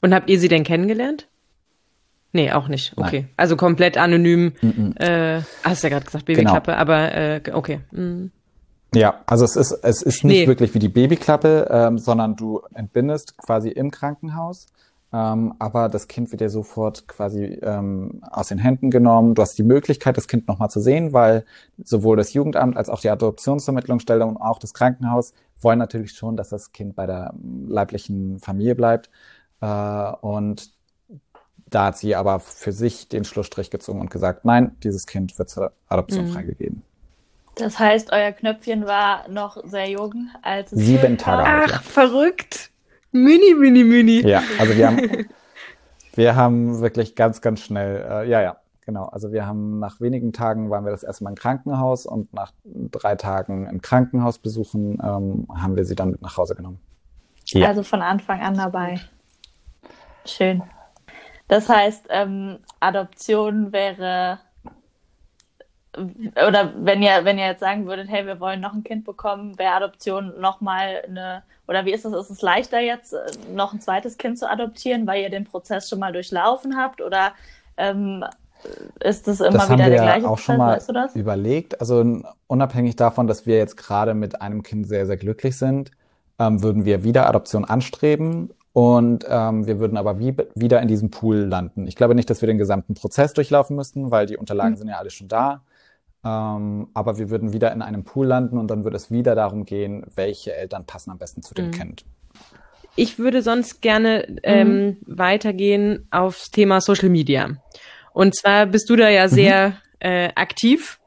Und habt ihr sie denn kennengelernt? Nee, auch nicht. Okay. Nein. Also komplett anonym. Mhm. Äh, hast ja gerade gesagt, Babyklappe, genau. aber äh, okay. Mhm. Ja, also es ist, es ist nicht nee. wirklich wie die Babyklappe, ähm, sondern du entbindest quasi im Krankenhaus ähm, aber das Kind wird dir sofort quasi ähm, aus den Händen genommen. Du hast die Möglichkeit, das Kind nochmal zu sehen, weil sowohl das Jugendamt als auch die Adoptionsvermittlungsstelle und auch das Krankenhaus wollen natürlich schon, dass das Kind bei der leiblichen Familie bleibt. Äh, und da hat sie aber für sich den Schlussstrich gezogen und gesagt, nein, dieses Kind wird zur Adoption mhm. freigegeben. Das heißt, euer Knöpfchen war noch sehr jung, als es sieben Tage alt. Ach, verrückt. Mini, mini, mini. Ja, also wir haben, wir haben wirklich ganz, ganz schnell, äh, ja, ja, genau. Also wir haben nach wenigen Tagen waren wir das erste Mal im Krankenhaus und nach drei Tagen im Krankenhaus besuchen, ähm, haben wir sie dann mit nach Hause genommen. Ja. Also von Anfang an dabei. Schön. Das heißt, ähm, Adoption wäre oder wenn ihr, wenn ihr jetzt sagen würdet, hey, wir wollen noch ein Kind bekommen, wäre Adoption nochmal eine, oder wie ist es, ist es leichter jetzt, äh, noch ein zweites Kind zu adoptieren, weil ihr den Prozess schon mal durchlaufen habt oder ähm, ist das immer das wieder der gleiche auch Prozess, schon mal weißt du das? überlegt. Also unabhängig davon, dass wir jetzt gerade mit einem Kind sehr, sehr glücklich sind, ähm, würden wir wieder Adoption anstreben und ähm, wir würden aber wie, wieder in diesem Pool landen. Ich glaube nicht, dass wir den gesamten Prozess durchlaufen müssten, weil die Unterlagen mhm. sind ja alle schon da. Ähm, aber wir würden wieder in einem Pool landen und dann würde es wieder darum gehen, welche Eltern passen am besten zu dem mhm. Kind. Ich würde sonst gerne ähm, mhm. weitergehen aufs Thema Social Media. Und zwar bist du da ja sehr mhm. äh, aktiv.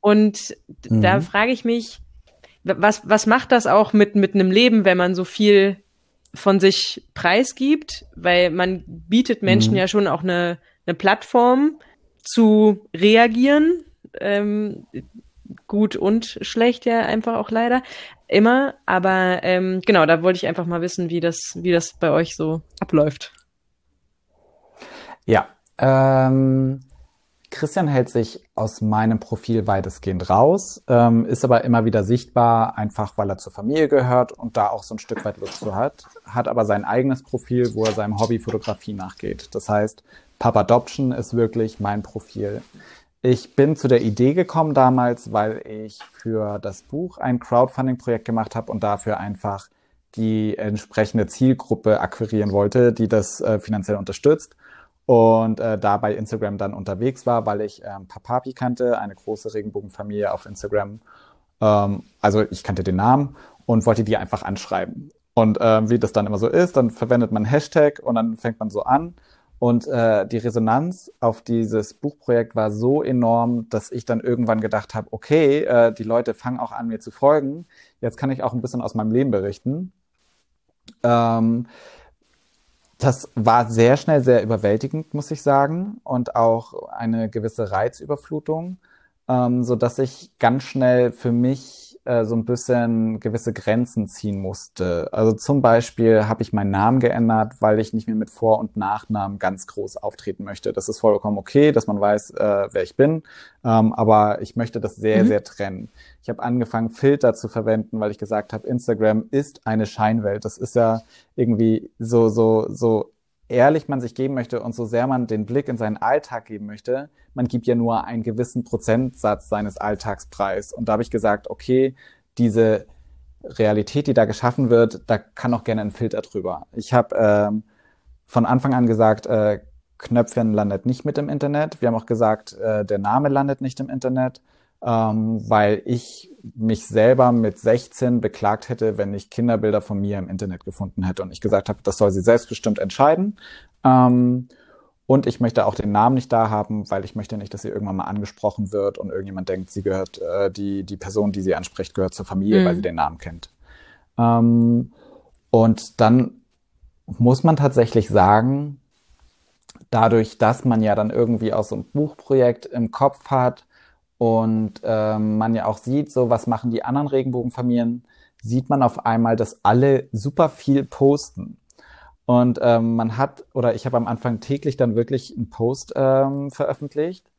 Und da mhm. frage ich mich, was, was macht das auch mit, mit einem Leben, wenn man so viel von sich preisgibt? Weil man bietet Menschen mhm. ja schon auch eine, eine Plattform zu reagieren ähm, gut und schlecht ja einfach auch leider immer. Aber ähm, genau, da wollte ich einfach mal wissen, wie das, wie das bei euch so abläuft. Ja, ähm, Christian hält sich aus meinem Profil weitestgehend raus, ähm, ist aber immer wieder sichtbar, einfach weil er zur Familie gehört und da auch so ein Stück weit Lust zu hat, hat aber sein eigenes Profil, wo er seinem Hobby Fotografie nachgeht. Das heißt, Papa Adoption ist wirklich mein Profil. Ich bin zu der Idee gekommen damals, weil ich für das Buch ein Crowdfunding-Projekt gemacht habe und dafür einfach die entsprechende Zielgruppe akquirieren wollte, die das äh, finanziell unterstützt. Und äh, da bei Instagram dann unterwegs war, weil ich ähm, Papapi kannte, eine große Regenbogenfamilie auf Instagram. Ähm, also ich kannte den Namen und wollte die einfach anschreiben. Und äh, wie das dann immer so ist, dann verwendet man Hashtag und dann fängt man so an. Und äh, die Resonanz auf dieses Buchprojekt war so enorm, dass ich dann irgendwann gedacht habe, okay, äh, die Leute fangen auch an, mir zu folgen. Jetzt kann ich auch ein bisschen aus meinem Leben berichten. Ähm, das war sehr schnell sehr überwältigend, muss ich sagen, und auch eine gewisse Reizüberflutung, ähm, so dass ich ganz schnell für mich äh, so ein bisschen gewisse Grenzen ziehen musste. Also zum Beispiel habe ich meinen Namen geändert, weil ich nicht mehr mit Vor- und Nachnamen ganz groß auftreten möchte. Das ist vollkommen okay, dass man weiß, äh, wer ich bin, ähm, aber ich möchte das sehr, mhm. sehr trennen. Ich habe angefangen, Filter zu verwenden, weil ich gesagt habe, Instagram ist eine Scheinwelt. Das ist ja irgendwie so, so, so ehrlich man sich geben möchte und so sehr man den Blick in seinen Alltag geben möchte, man gibt ja nur einen gewissen Prozentsatz seines Alltags preis. Und da habe ich gesagt, okay, diese Realität, die da geschaffen wird, da kann auch gerne ein Filter drüber. Ich habe ähm, von Anfang an gesagt, äh, Knöpfchen landet nicht mit im Internet. Wir haben auch gesagt, äh, der Name landet nicht im Internet ähm, weil ich mich selber mit 16 beklagt hätte, wenn ich Kinderbilder von mir im Internet gefunden hätte und ich gesagt habe, das soll sie selbstbestimmt entscheiden. Ähm, und ich möchte auch den Namen nicht da haben, weil ich möchte nicht, dass sie irgendwann mal angesprochen wird und irgendjemand denkt, sie gehört, äh, die, die Person, die sie anspricht, gehört zur Familie, mhm. weil sie den Namen kennt. Ähm, und dann muss man tatsächlich sagen, dadurch, dass man ja dann irgendwie auch so ein Buchprojekt im Kopf hat, und ähm, man ja auch sieht, so was machen die anderen Regenbogenfamilien, sieht man auf einmal, dass alle super viel posten. Und ähm, man hat, oder ich habe am Anfang täglich dann wirklich einen Post ähm, veröffentlicht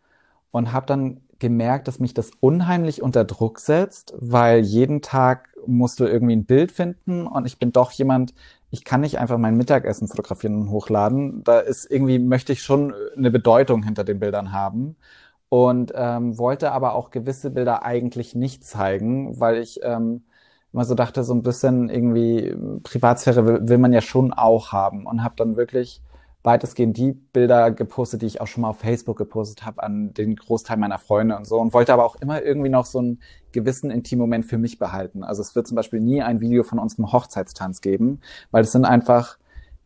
und habe dann gemerkt, dass mich das unheimlich unter Druck setzt, weil jeden Tag musst du irgendwie ein Bild finden und ich bin doch jemand, ich kann nicht einfach mein Mittagessen fotografieren und hochladen. Da ist irgendwie, möchte ich schon eine Bedeutung hinter den Bildern haben und ähm, wollte aber auch gewisse Bilder eigentlich nicht zeigen, weil ich ähm, immer so dachte, so ein bisschen irgendwie Privatsphäre will, will man ja schon auch haben und habe dann wirklich weitestgehend die Bilder gepostet, die ich auch schon mal auf Facebook gepostet habe an den Großteil meiner Freunde und so und wollte aber auch immer irgendwie noch so einen gewissen Intimmoment für mich behalten. Also es wird zum Beispiel nie ein Video von unserem Hochzeitstanz geben, weil es sind einfach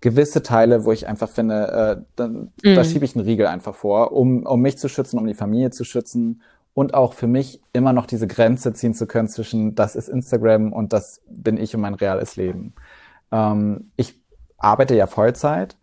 gewisse Teile, wo ich einfach finde, äh, dann, mhm. da schiebe ich einen Riegel einfach vor, um, um mich zu schützen, um die Familie zu schützen und auch für mich immer noch diese Grenze ziehen zu können zwischen das ist Instagram und das bin ich und mein reales Leben. Ähm, ich arbeite ja Vollzeit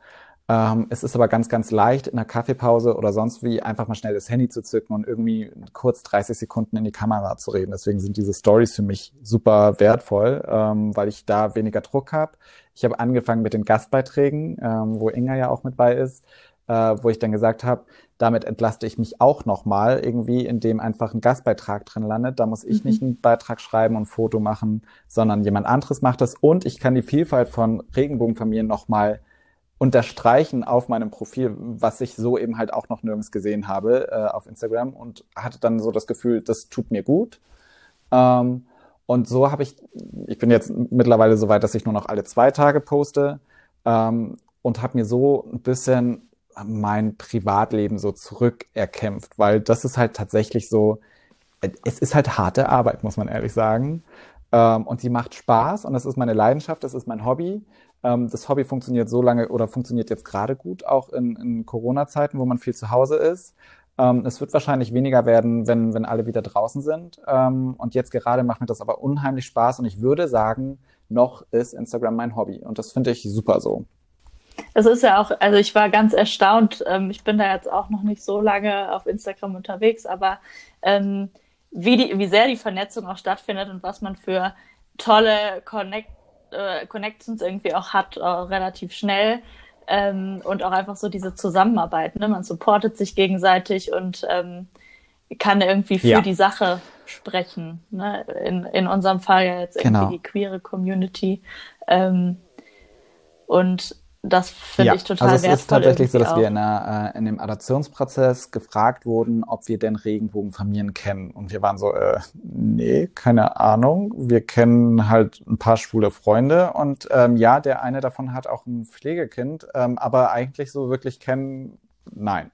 ähm, es ist aber ganz, ganz leicht, in einer Kaffeepause oder sonst wie einfach mal schnell das Handy zu zücken und irgendwie kurz 30 Sekunden in die Kamera zu reden. Deswegen sind diese Stories für mich super wertvoll, ähm, weil ich da weniger Druck habe. Ich habe angefangen mit den Gastbeiträgen, ähm, wo Inga ja auch mit bei ist, äh, wo ich dann gesagt habe, damit entlaste ich mich auch nochmal irgendwie, indem einfach ein Gastbeitrag drin landet. Da muss ich mhm. nicht einen Beitrag schreiben und ein Foto machen, sondern jemand anderes macht das. Und ich kann die Vielfalt von Regenbogenfamilien nochmal unterstreichen auf meinem Profil, was ich so eben halt auch noch nirgends gesehen habe äh, auf Instagram und hatte dann so das Gefühl, das tut mir gut. Ähm, und so habe ich, ich bin jetzt mittlerweile so weit, dass ich nur noch alle zwei Tage poste ähm, und habe mir so ein bisschen mein Privatleben so zurückerkämpft, weil das ist halt tatsächlich so, es ist halt harte Arbeit, muss man ehrlich sagen. Ähm, und die macht Spaß und das ist meine Leidenschaft, das ist mein Hobby. Ähm, das Hobby funktioniert so lange oder funktioniert jetzt gerade gut, auch in, in Corona-Zeiten, wo man viel zu Hause ist. Ähm, es wird wahrscheinlich weniger werden, wenn, wenn alle wieder draußen sind. Ähm, und jetzt gerade macht mir das aber unheimlich Spaß und ich würde sagen, noch ist Instagram mein Hobby. Und das finde ich super so. Es ist ja auch, also ich war ganz erstaunt. Ähm, ich bin da jetzt auch noch nicht so lange auf Instagram unterwegs, aber ähm, wie, die, wie sehr die Vernetzung auch stattfindet und was man für tolle Connect äh, Connections irgendwie auch hat, äh, relativ schnell. Ähm, und auch einfach so diese Zusammenarbeit. Ne? Man supportet sich gegenseitig und ähm, kann irgendwie für ja. die Sache sprechen. Ne? In, in unserem Fall ja jetzt irgendwie genau. die queere Community. Ähm, und das finde ja, ich total also. Es ist tatsächlich so, dass auch. wir in, einer, äh, in dem Adoptionsprozess gefragt wurden, ob wir denn Regenbogenfamilien kennen. Und wir waren so, äh, nee, keine Ahnung. Wir kennen halt ein paar schwule Freunde. Und ähm, ja, der eine davon hat auch ein Pflegekind, ähm, aber eigentlich so wirklich kennen, nein.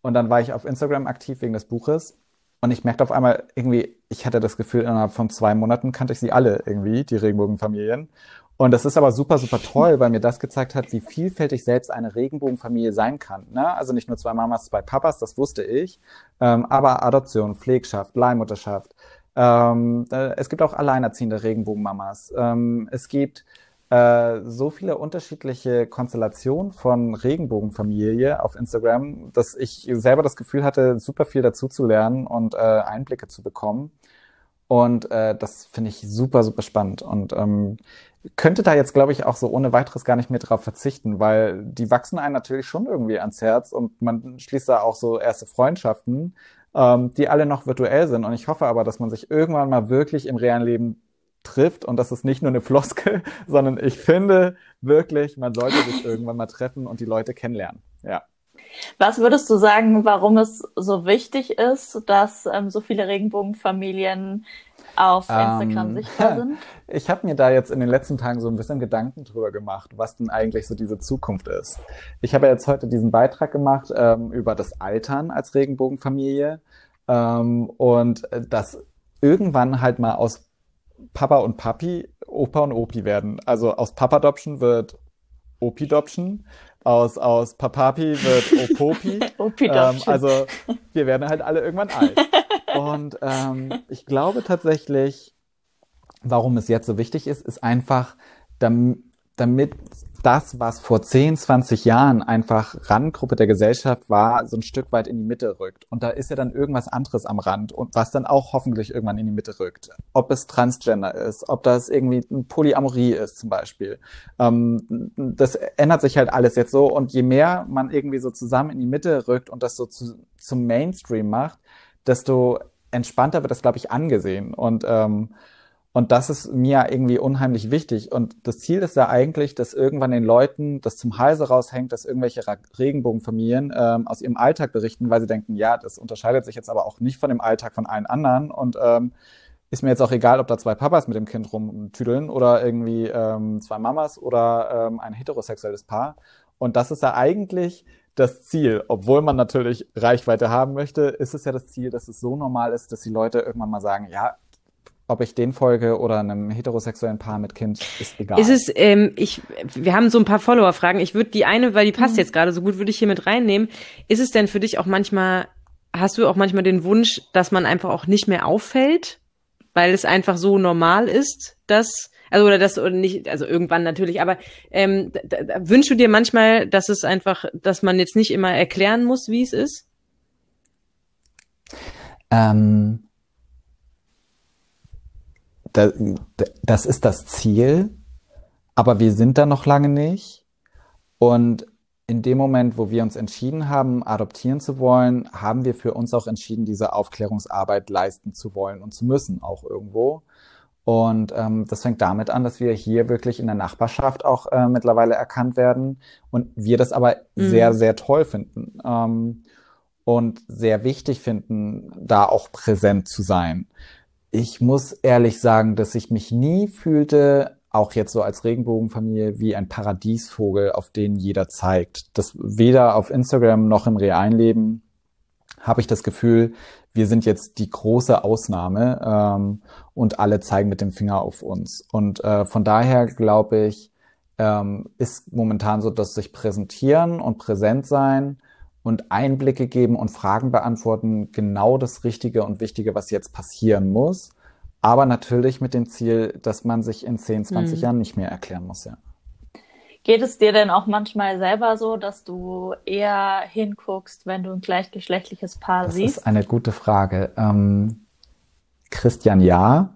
Und dann war ich auf Instagram aktiv wegen des Buches. Und ich merkte auf einmal irgendwie, ich hatte das Gefühl, innerhalb von zwei Monaten kannte ich sie alle irgendwie, die Regenbogenfamilien. Und das ist aber super, super toll, weil mir das gezeigt hat, wie vielfältig selbst eine Regenbogenfamilie sein kann. Ne? Also nicht nur zwei Mamas, zwei Papas, das wusste ich, ähm, aber Adoption, Pflegschaft, Leihmutterschaft. Ähm, äh, es gibt auch alleinerziehende Regenbogenmamas. Ähm, es gibt äh, so viele unterschiedliche Konstellationen von Regenbogenfamilie auf Instagram, dass ich selber das Gefühl hatte, super viel dazu zu lernen und äh, Einblicke zu bekommen. Und äh, das finde ich super, super spannend. Und ähm, könnte da jetzt, glaube ich, auch so ohne weiteres gar nicht mehr drauf verzichten, weil die wachsen einen natürlich schon irgendwie ans Herz und man schließt da auch so erste Freundschaften, ähm, die alle noch virtuell sind. Und ich hoffe aber, dass man sich irgendwann mal wirklich im realen Leben trifft und das ist nicht nur eine Floskel, sondern ich finde wirklich, man sollte sich irgendwann mal treffen und die Leute kennenlernen. Ja. Was würdest du sagen, warum es so wichtig ist, dass ähm, so viele Regenbogenfamilien auf Instagram ähm, sichtbar sind? Ich habe mir da jetzt in den letzten Tagen so ein bisschen Gedanken drüber gemacht, was denn eigentlich so diese Zukunft ist. Ich habe jetzt heute diesen Beitrag gemacht ähm, über das Altern als Regenbogenfamilie ähm, und äh, dass irgendwann halt mal aus Papa und Papi Opa und Opi werden. Also aus Papa-Doption wird Opi-Doption aus, aus Papapi wird Opopi. ähm, also wir werden halt alle irgendwann alt. Und ähm, ich glaube tatsächlich, warum es jetzt so wichtig ist, ist einfach, damit, damit das, was vor 10, 20 Jahren einfach Randgruppe der Gesellschaft war, so ein Stück weit in die Mitte rückt. Und da ist ja dann irgendwas anderes am Rand und was dann auch hoffentlich irgendwann in die Mitte rückt. Ob es Transgender ist, ob das irgendwie ein Polyamorie ist zum Beispiel. Ähm, das ändert sich halt alles jetzt so und je mehr man irgendwie so zusammen in die Mitte rückt und das so zu, zum Mainstream macht, desto entspannter wird das, glaube ich, angesehen. Und ähm, und das ist mir irgendwie unheimlich wichtig. Und das Ziel ist ja eigentlich, dass irgendwann den Leuten das zum Halse raushängt, dass irgendwelche Regenbogenfamilien ähm, aus ihrem Alltag berichten, weil sie denken, ja, das unterscheidet sich jetzt aber auch nicht von dem Alltag von allen anderen. Und ähm, ist mir jetzt auch egal, ob da zwei Papas mit dem Kind rumtüdeln oder irgendwie ähm, zwei Mamas oder ähm, ein heterosexuelles Paar. Und das ist ja eigentlich das Ziel. Obwohl man natürlich Reichweite haben möchte, ist es ja das Ziel, dass es so normal ist, dass die Leute irgendwann mal sagen, ja, ob ich den folge oder einem heterosexuellen Paar mit Kind, ist egal. Ist es, ähm, ich, wir haben so ein paar Follower-Fragen. Ich würde die eine, weil die passt mhm. jetzt gerade so gut, würde ich hier mit reinnehmen. Ist es denn für dich auch manchmal, hast du auch manchmal den Wunsch, dass man einfach auch nicht mehr auffällt? Weil es einfach so normal ist, dass, also oder das oder nicht, also irgendwann natürlich, aber ähm, da, da, wünschst du dir manchmal, dass es einfach, dass man jetzt nicht immer erklären muss, wie es ist? Ähm da, das ist das Ziel, aber wir sind da noch lange nicht. Und in dem Moment, wo wir uns entschieden haben, adoptieren zu wollen, haben wir für uns auch entschieden, diese Aufklärungsarbeit leisten zu wollen und zu müssen, auch irgendwo. Und ähm, das fängt damit an, dass wir hier wirklich in der Nachbarschaft auch äh, mittlerweile erkannt werden und wir das aber mhm. sehr, sehr toll finden ähm, und sehr wichtig finden, da auch präsent zu sein ich muss ehrlich sagen, dass ich mich nie fühlte, auch jetzt so als Regenbogenfamilie, wie ein Paradiesvogel, auf den jeder zeigt. Das weder auf Instagram noch im realen Leben habe ich das Gefühl, wir sind jetzt die große Ausnahme ähm, und alle zeigen mit dem Finger auf uns. Und äh, von daher glaube ich, ähm, ist momentan so, dass sich präsentieren und präsent sein und Einblicke geben und Fragen beantworten genau das Richtige und Wichtige, was jetzt passieren muss. Aber natürlich mit dem Ziel, dass man sich in 10, 20 mhm. Jahren nicht mehr erklären muss, ja. Geht es dir denn auch manchmal selber so, dass du eher hinguckst, wenn du ein gleichgeschlechtliches Paar das siehst? Das ist eine gute Frage. Ähm, Christian ja.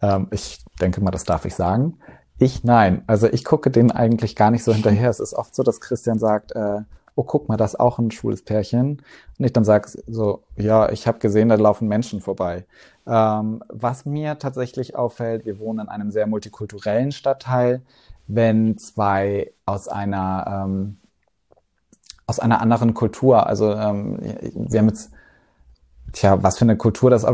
Ähm, ich denke mal, das darf ich sagen. Ich nein. Also ich gucke dem eigentlich gar nicht so hinterher. Es ist oft so, dass Christian sagt, äh, oh, guck mal, das ist auch ein schwules Pärchen. Und ich dann sage so, ja, ich habe gesehen, da laufen Menschen vorbei. Ähm, was mir tatsächlich auffällt, wir wohnen in einem sehr multikulturellen Stadtteil. Wenn zwei aus einer ähm, aus einer anderen Kultur, also ähm, wir haben jetzt, tja, was für eine Kultur das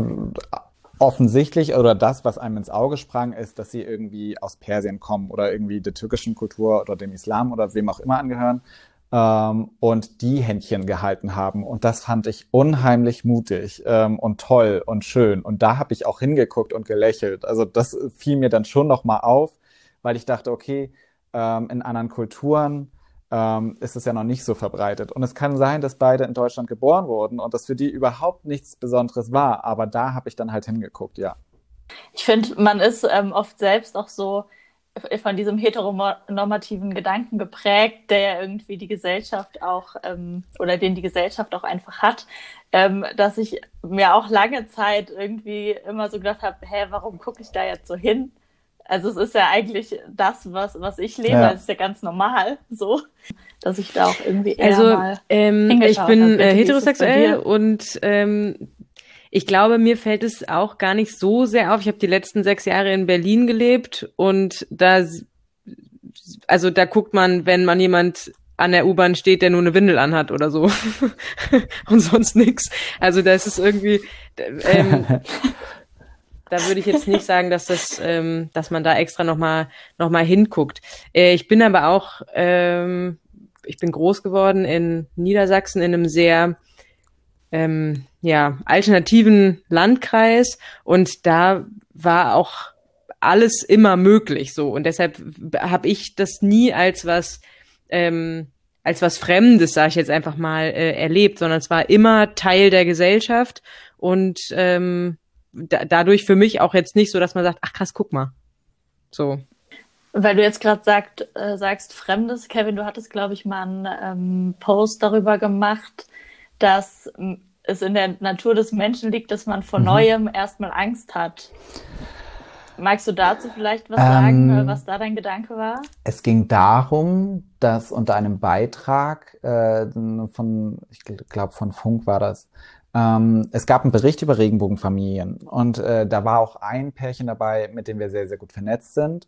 offensichtlich oder das, was einem ins Auge sprang, ist, dass sie irgendwie aus Persien kommen oder irgendwie der türkischen Kultur oder dem Islam oder wem auch immer angehören ähm, und die Händchen gehalten haben. Und das fand ich unheimlich mutig ähm, und toll und schön. Und da habe ich auch hingeguckt und gelächelt. Also das fiel mir dann schon nochmal auf, weil ich dachte, okay, ähm, in anderen Kulturen ähm, ist es ja noch nicht so verbreitet. Und es kann sein, dass beide in Deutschland geboren wurden und das für die überhaupt nichts Besonderes war. Aber da habe ich dann halt hingeguckt, ja. Ich finde, man ist ähm, oft selbst auch so von diesem heteronormativen Gedanken geprägt, der ja irgendwie die Gesellschaft auch ähm, oder den die Gesellschaft auch einfach hat, ähm, dass ich mir auch lange Zeit irgendwie immer so gedacht habe, hä, warum gucke ich da jetzt so hin? Also es ist ja eigentlich das, was, was ich lebe, ja. es ist ja ganz normal so, dass ich da auch irgendwie eher also, mal ähm, ich bin äh, heterosexuell und ähm, ich glaube, mir fällt es auch gar nicht so sehr auf. Ich habe die letzten sechs Jahre in Berlin gelebt und da, also da guckt man, wenn man jemand an der U-Bahn steht, der nur eine Windel anhat oder so und sonst nix. Also da ist es irgendwie, ähm, da würde ich jetzt nicht sagen, dass das, ähm, dass man da extra noch mal noch mal hinguckt. Äh, ich bin aber auch, ähm, ich bin groß geworden in Niedersachsen in einem sehr ähm, ja, alternativen Landkreis und da war auch alles immer möglich so und deshalb habe ich das nie als was ähm, als was Fremdes, sage ich jetzt einfach mal, äh, erlebt, sondern es war immer Teil der Gesellschaft und ähm, da, dadurch für mich auch jetzt nicht so, dass man sagt, ach krass, guck mal. So. Weil du jetzt gerade sagt, äh, sagst Fremdes, Kevin, du hattest, glaube ich, mal einen ähm, Post darüber gemacht, dass es in der Natur des Menschen liegt, dass man vor mhm. Neuem erstmal Angst hat. Magst du dazu vielleicht was ähm, sagen, was da dein Gedanke war? Es ging darum, dass unter einem Beitrag äh, von, ich glaube von Funk war das, ähm, es gab einen Bericht über Regenbogenfamilien und äh, da war auch ein Pärchen dabei, mit dem wir sehr, sehr gut vernetzt sind.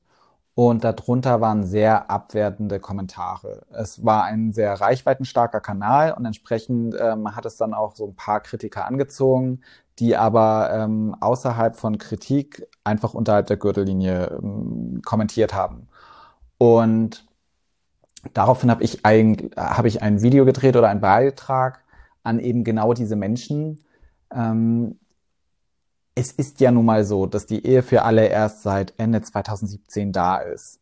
Und darunter waren sehr abwertende Kommentare. Es war ein sehr reichweitenstarker Kanal und entsprechend ähm, hat es dann auch so ein paar Kritiker angezogen, die aber ähm, außerhalb von Kritik einfach unterhalb der Gürtellinie ähm, kommentiert haben. Und daraufhin habe ich, ein, hab ich ein Video gedreht oder einen Beitrag an eben genau diese Menschen, ähm, es ist ja nun mal so, dass die Ehe für alle erst seit Ende 2017 da ist.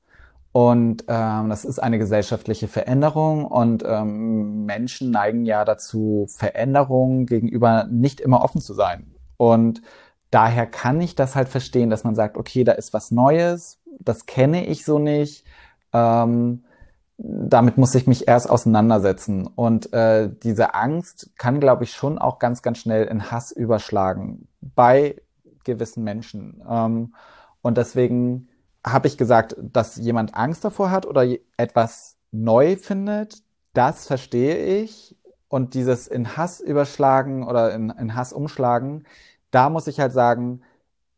Und ähm, das ist eine gesellschaftliche Veränderung und ähm, Menschen neigen ja dazu, Veränderungen gegenüber nicht immer offen zu sein. Und daher kann ich das halt verstehen, dass man sagt, okay, da ist was Neues, das kenne ich so nicht. Ähm, damit muss ich mich erst auseinandersetzen. Und äh, diese Angst kann, glaube ich, schon auch ganz, ganz schnell in Hass überschlagen bei gewissen Menschen. Ähm, und deswegen habe ich gesagt, dass jemand Angst davor hat oder etwas neu findet, das verstehe ich. Und dieses in Hass überschlagen oder in, in Hass umschlagen, da muss ich halt sagen,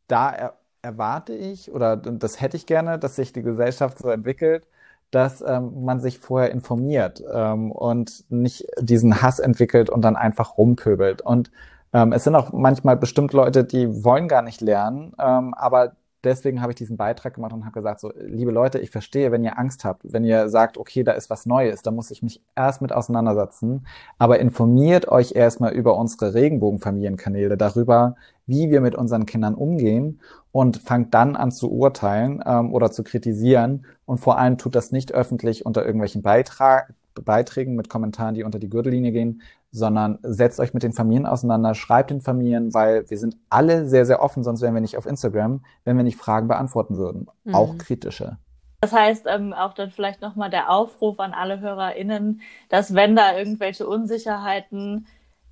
da er, erwarte ich oder das hätte ich gerne, dass sich die Gesellschaft so entwickelt, dass ähm, man sich vorher informiert ähm, und nicht diesen Hass entwickelt und dann einfach rumpöbelt. Und ähm, es sind auch manchmal bestimmt Leute, die wollen gar nicht lernen, ähm, aber deswegen habe ich diesen Beitrag gemacht und habe gesagt, so, liebe Leute, ich verstehe, wenn ihr Angst habt, wenn ihr sagt, okay, da ist was Neues, da muss ich mich erst mit auseinandersetzen, aber informiert euch erstmal über unsere Regenbogenfamilienkanäle, darüber, wie wir mit unseren Kindern umgehen und fangt dann an zu urteilen ähm, oder zu kritisieren. Und vor allem tut das nicht öffentlich unter irgendwelchen Beitrag, Beiträgen mit Kommentaren, die unter die Gürtellinie gehen, sondern setzt euch mit den Familien auseinander, schreibt den Familien, weil wir sind alle sehr, sehr offen, sonst wären wir nicht auf Instagram, wenn wir nicht Fragen beantworten würden, mhm. auch kritische. Das heißt, ähm, auch dann vielleicht nochmal der Aufruf an alle HörerInnen, dass wenn da irgendwelche Unsicherheiten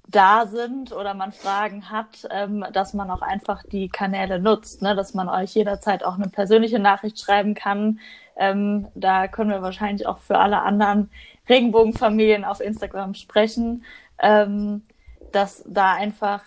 da sind oder man Fragen hat, ähm, dass man auch einfach die Kanäle nutzt, ne? dass man euch jederzeit auch eine persönliche Nachricht schreiben kann. Ähm, da können wir wahrscheinlich auch für alle anderen Regenbogenfamilien auf Instagram sprechen, ähm, dass da einfach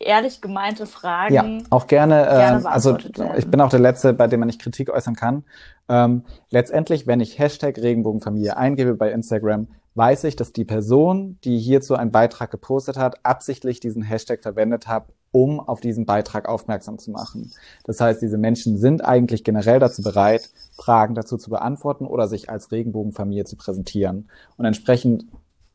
ehrlich gemeinte Fragen. Ja, auch gerne. gerne äh, also werden. ich bin auch der Letzte, bei dem man nicht Kritik äußern kann. Ähm, letztendlich, wenn ich Hashtag Regenbogenfamilie eingebe bei Instagram, weiß ich, dass die Person, die hierzu einen Beitrag gepostet hat, absichtlich diesen Hashtag verwendet hat, um auf diesen Beitrag aufmerksam zu machen. Das heißt, diese Menschen sind eigentlich generell dazu bereit, Fragen dazu zu beantworten oder sich als Regenbogenfamilie zu präsentieren. Und entsprechend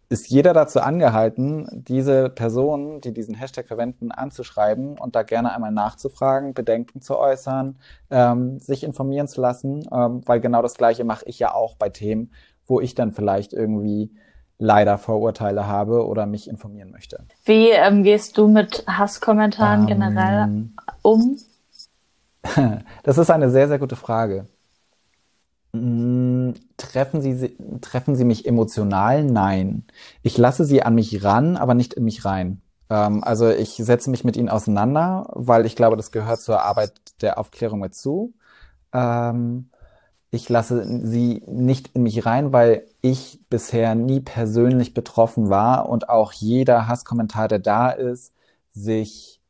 ist jeder dazu angehalten, diese Personen, die diesen Hashtag verwenden, anzuschreiben und da gerne einmal nachzufragen, Bedenken zu äußern, ähm, sich informieren zu lassen, ähm, weil genau das Gleiche mache ich ja auch bei Themen, wo ich dann vielleicht irgendwie leider Vorurteile habe oder mich informieren möchte. Wie ähm, gehst du mit Hasskommentaren ähm, generell um? das ist eine sehr, sehr gute Frage. Mm, treffen Sie, treffen Sie mich emotional? Nein. Ich lasse sie an mich ran, aber nicht in mich rein. Ähm, also ich setze mich mit ihnen auseinander, weil ich glaube, das gehört zur Arbeit der Aufklärung mit zu. Ähm, ich lasse sie nicht in mich rein, weil ich bisher nie persönlich betroffen war und auch jeder Hasskommentar, der da ist, sich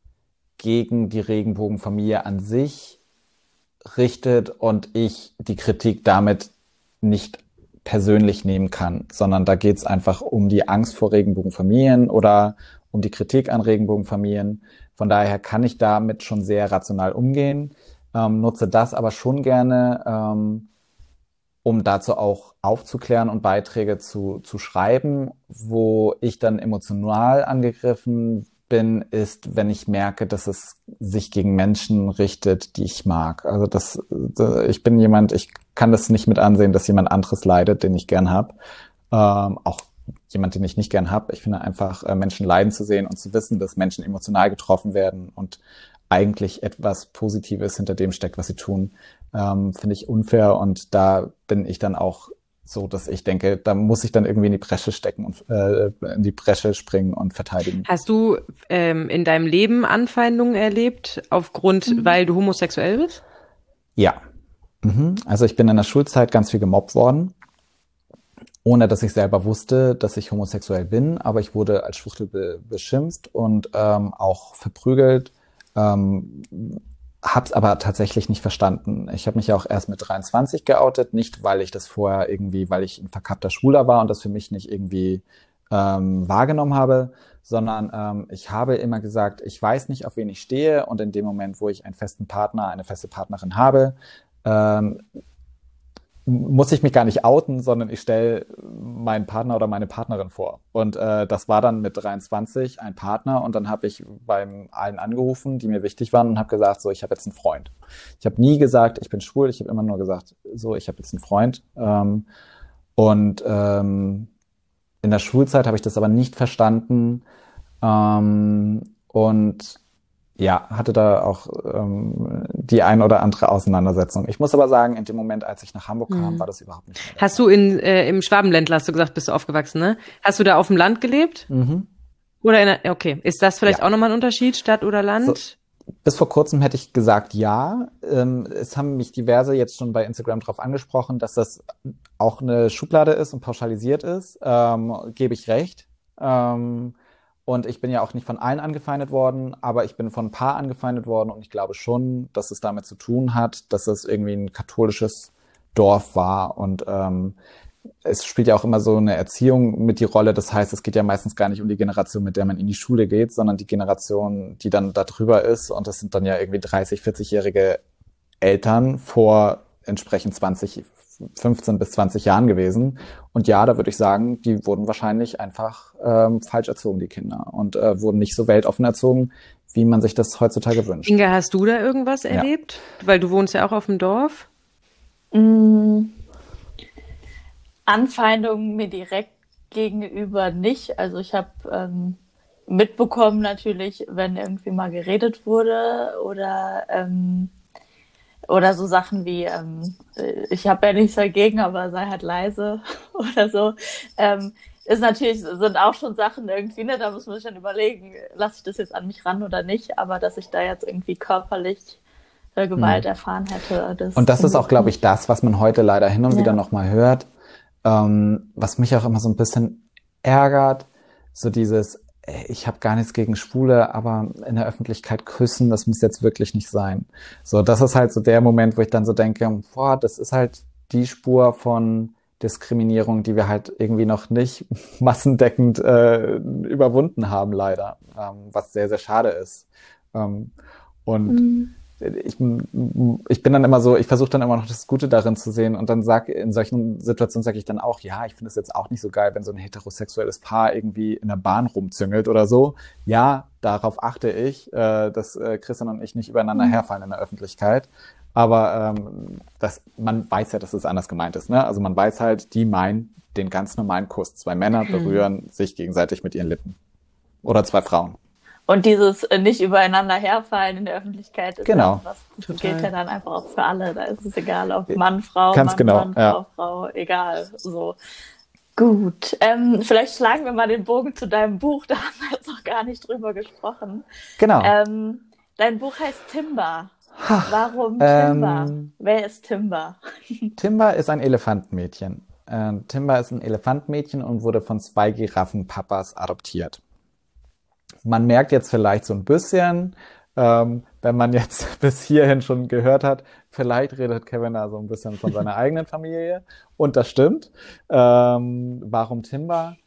gegen die Regenbogenfamilie an sich richtet und ich die Kritik damit nicht persönlich nehmen kann, sondern da geht es einfach um die Angst vor Regenbogenfamilien oder um die Kritik an Regenbogenfamilien. Von daher kann ich damit schon sehr rational umgehen, ähm, nutze das aber schon gerne, ähm, um dazu auch aufzuklären und Beiträge zu, zu schreiben, wo ich dann emotional angegriffen bin, ist, wenn ich merke, dass es sich gegen Menschen richtet, die ich mag. Also das, ich bin jemand, ich kann das nicht mit ansehen, dass jemand anderes leidet, den ich gern hab. Ähm, auch jemand, den ich nicht gern hab. Ich finde einfach, äh, Menschen leiden zu sehen und zu wissen, dass Menschen emotional getroffen werden und eigentlich etwas Positives hinter dem steckt, was sie tun, ähm, finde ich unfair. Und da bin ich dann auch so dass ich denke, da muss ich dann irgendwie in die Bresche stecken und äh, in die Bresche springen und verteidigen. Hast du ähm, in deinem Leben Anfeindungen erlebt aufgrund, mhm. weil du homosexuell bist? Ja. Mhm. Also ich bin in der Schulzeit ganz viel gemobbt worden, ohne dass ich selber wusste, dass ich homosexuell bin, aber ich wurde als Schwuchtel be beschimpft und ähm, auch verprügelt. Ähm, hab's aber tatsächlich nicht verstanden. Ich habe mich ja auch erst mit 23 geoutet, nicht weil ich das vorher irgendwie, weil ich ein verkappter Schwuler war und das für mich nicht irgendwie ähm, wahrgenommen habe, sondern ähm, ich habe immer gesagt, ich weiß nicht, auf wen ich stehe und in dem Moment, wo ich einen festen Partner, eine feste Partnerin habe, ähm, muss ich mich gar nicht outen, sondern ich stelle meinen Partner oder meine Partnerin vor. Und äh, das war dann mit 23 ein Partner und dann habe ich beim allen angerufen, die mir wichtig waren und habe gesagt, so, ich habe jetzt einen Freund. Ich habe nie gesagt, ich bin schwul, ich habe immer nur gesagt, so, ich habe jetzt einen Freund. Ähm, und ähm, in der Schulzeit habe ich das aber nicht verstanden. Ähm, und ja, hatte da auch ähm, die ein oder andere Auseinandersetzung. Ich muss aber sagen, in dem Moment, als ich nach Hamburg kam, mhm. war das überhaupt nicht. Hast du in äh, im Schwabenländler, hast du gesagt, bist du aufgewachsen, ne? Hast du da auf dem Land gelebt? Mhm. Oder in der, okay, ist das vielleicht ja. auch nochmal ein Unterschied, Stadt oder Land? So, bis vor kurzem hätte ich gesagt, ja. Ähm, es haben mich diverse jetzt schon bei Instagram darauf angesprochen, dass das auch eine Schublade ist und pauschalisiert ist. Ähm, Gebe ich recht. Ähm, und ich bin ja auch nicht von allen angefeindet worden, aber ich bin von ein paar angefeindet worden und ich glaube schon, dass es damit zu tun hat, dass es irgendwie ein katholisches Dorf war und ähm, es spielt ja auch immer so eine Erziehung mit die Rolle. Das heißt, es geht ja meistens gar nicht um die Generation, mit der man in die Schule geht, sondern die Generation, die dann da drüber ist. Und das sind dann ja irgendwie 30, 40-jährige Eltern vor entsprechend 20, 15 bis 20 Jahren gewesen. Und ja, da würde ich sagen, die wurden wahrscheinlich einfach ähm, falsch erzogen, die Kinder, und äh, wurden nicht so weltoffen erzogen, wie man sich das heutzutage wünscht. Inga, hast du da irgendwas ja. erlebt? Weil du wohnst ja auch auf dem Dorf. Mm, Anfeindungen mir direkt gegenüber nicht. Also ich habe ähm, mitbekommen natürlich, wenn irgendwie mal geredet wurde oder ähm, oder so Sachen wie, ähm, ich habe ja nichts dagegen, aber sei halt leise oder so. Ähm, ist natürlich, sind auch schon Sachen irgendwie, ne, da muss man sich dann überlegen, lasse ich das jetzt an mich ran oder nicht, aber dass ich da jetzt irgendwie körperlich äh, Gewalt mhm. erfahren hätte. Das und das ist auch, glaube ich, das, was man heute leider hin und ja. wieder nochmal hört, ähm, was mich auch immer so ein bisschen ärgert, so dieses, ich habe gar nichts gegen Schwule, aber in der Öffentlichkeit küssen, das muss jetzt wirklich nicht sein. So, das ist halt so der Moment, wo ich dann so denke, boah, das ist halt die Spur von Diskriminierung, die wir halt irgendwie noch nicht massendeckend äh, überwunden haben, leider, ähm, was sehr, sehr schade ist. Ähm, und mhm ich, ich bin dann immer so, ich versuche dann immer noch das Gute darin zu sehen und dann sag in solchen Situationen sage ich dann auch, ja, ich finde es jetzt auch nicht so geil, wenn so ein heterosexuelles Paar irgendwie in der Bahn rumzüngelt oder so. Ja, darauf achte ich, äh, dass äh, Christian und ich nicht übereinander mhm. herfallen in der Öffentlichkeit. Aber ähm, das, man weiß ja, dass es anders gemeint ist. Ne? Also man weiß halt, die meinen den ganz normalen Kuss. Zwei Männer mhm. berühren sich gegenseitig mit ihren Lippen. Oder zwei Frauen. Und dieses äh, nicht übereinander herfallen in der Öffentlichkeit ist genau. ja was, das gilt ja dann einfach auch für alle. Da ist es egal, ob Mann, Frau, Ganz Mann, genau, Mann, ja. Frau, Frau, egal. So. Gut, ähm, vielleicht schlagen wir mal den Bogen zu deinem Buch, da haben wir jetzt noch gar nicht drüber gesprochen. Genau. Ähm, dein Buch heißt Timber. Warum Ähm, Timber? Wer ist Timber? Timber ist ein Elefantenmädchen. Äh, Timber ist ein Elefantenmädchen und wurde von zwei Giraffenpapas adoptiert. Man merkt jetzt vielleicht so ein bisschen, ähm, wenn man jetzt bis hierhin schon gehört hat, vielleicht redet Kevin da so ein bisschen von seiner eigenen Familie. Und das stimmt. Ähm, warum Timber?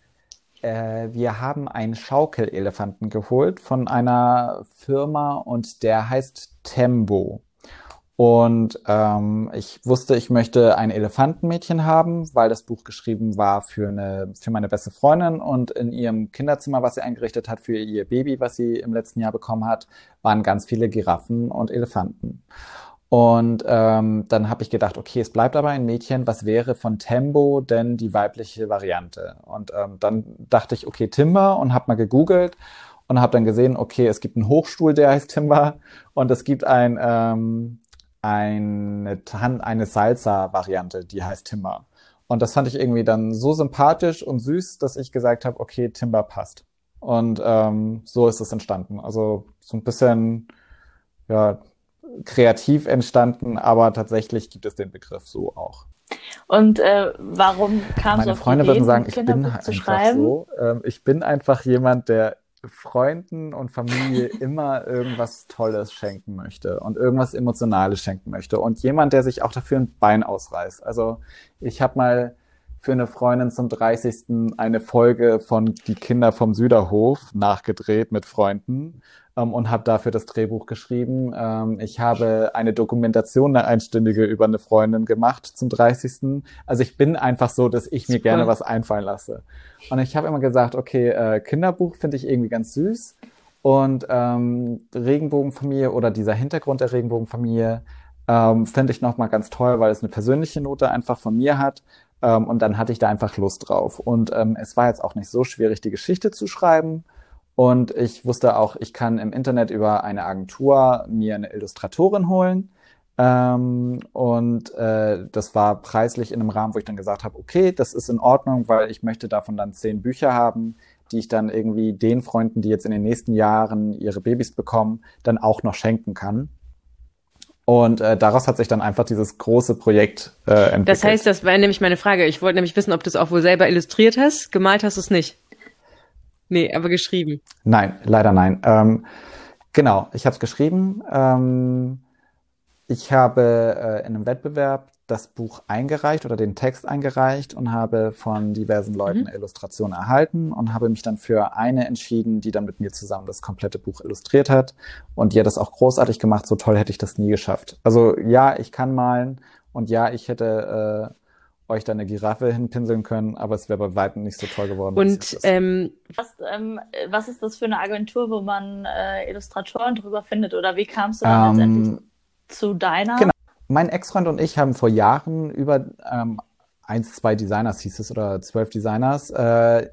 Äh, wir haben einen Schaukelelefanten geholt von einer Firma und der heißt Tembo. Und ähm, ich wusste, ich möchte ein Elefantenmädchen haben, weil das Buch geschrieben war für eine für meine beste Freundin und in ihrem Kinderzimmer, was sie eingerichtet hat für ihr Baby, was sie im letzten Jahr bekommen hat, waren ganz viele Giraffen und Elefanten. Und ähm, dann habe ich gedacht, okay, es bleibt aber ein Mädchen. Was wäre von Tembo denn die weibliche Variante? Und ähm, dann dachte ich, okay, Timber und habe mal gegoogelt und habe dann gesehen, okay, es gibt einen Hochstuhl, der heißt Timber und es gibt ein ähm, eine, eine Salsa-Variante, die heißt Timber. Und das fand ich irgendwie dann so sympathisch und süß, dass ich gesagt habe, okay, Timber passt. Und ähm, so ist es entstanden. Also so ein bisschen ja, kreativ entstanden, aber tatsächlich gibt es den Begriff so auch. Und äh, warum kam Meine es auf Freunde die Idee, würden sagen, ich bin einfach so. Ähm, ich bin einfach jemand, der Freunden und Familie immer irgendwas Tolles schenken möchte und irgendwas Emotionales schenken möchte und jemand, der sich auch dafür ein Bein ausreißt. Also ich habe mal für eine Freundin zum 30. eine Folge von Die Kinder vom Süderhof nachgedreht mit Freunden ähm, und habe dafür das Drehbuch geschrieben. Ähm, ich habe eine Dokumentation, eine einstündige über eine Freundin gemacht zum 30. Also ich bin einfach so, dass ich mir Super. gerne was einfallen lasse. Und ich habe immer gesagt, okay, äh, Kinderbuch finde ich irgendwie ganz süß. Und ähm, Regenbogenfamilie oder dieser Hintergrund der Regenbogenfamilie ähm, finde ich nochmal ganz toll, weil es eine persönliche Note einfach von mir hat. Ähm, und dann hatte ich da einfach Lust drauf. Und ähm, es war jetzt auch nicht so schwierig, die Geschichte zu schreiben. Und ich wusste auch, ich kann im Internet über eine Agentur mir eine Illustratorin holen. Ähm, und äh, das war preislich in einem Rahmen, wo ich dann gesagt habe, okay, das ist in Ordnung, weil ich möchte davon dann zehn Bücher haben, die ich dann irgendwie den Freunden, die jetzt in den nächsten Jahren ihre Babys bekommen, dann auch noch schenken kann. Und äh, daraus hat sich dann einfach dieses große Projekt äh, entwickelt. Das heißt, das war nämlich meine Frage. Ich wollte nämlich wissen, ob du es auch wohl selber illustriert hast. Gemalt hast du es nicht. Nee, aber geschrieben. Nein, leider nein. Ähm, genau, ich habe es geschrieben. Ähm, ich habe äh, in einem Wettbewerb das Buch eingereicht oder den Text eingereicht und habe von diversen Leuten Illustrationen erhalten und habe mich dann für eine entschieden, die dann mit mir zusammen das komplette Buch illustriert hat. Und die hat das auch großartig gemacht. So toll hätte ich das nie geschafft. Also ja, ich kann malen und ja, ich hätte äh, euch da eine Giraffe hinpinseln können, aber es wäre bei weitem nicht so toll geworden. Und ist. ähm, Was, ähm, was ist das für eine Agentur, wo man äh, Illustratoren drüber findet? Oder wie kamst du dann Ähm, letztendlich zu deiner? genau. Mein Ex-Freund und ich haben vor Jahren über ähm, eins, zwei Designers hieß es oder zwölf Designers äh,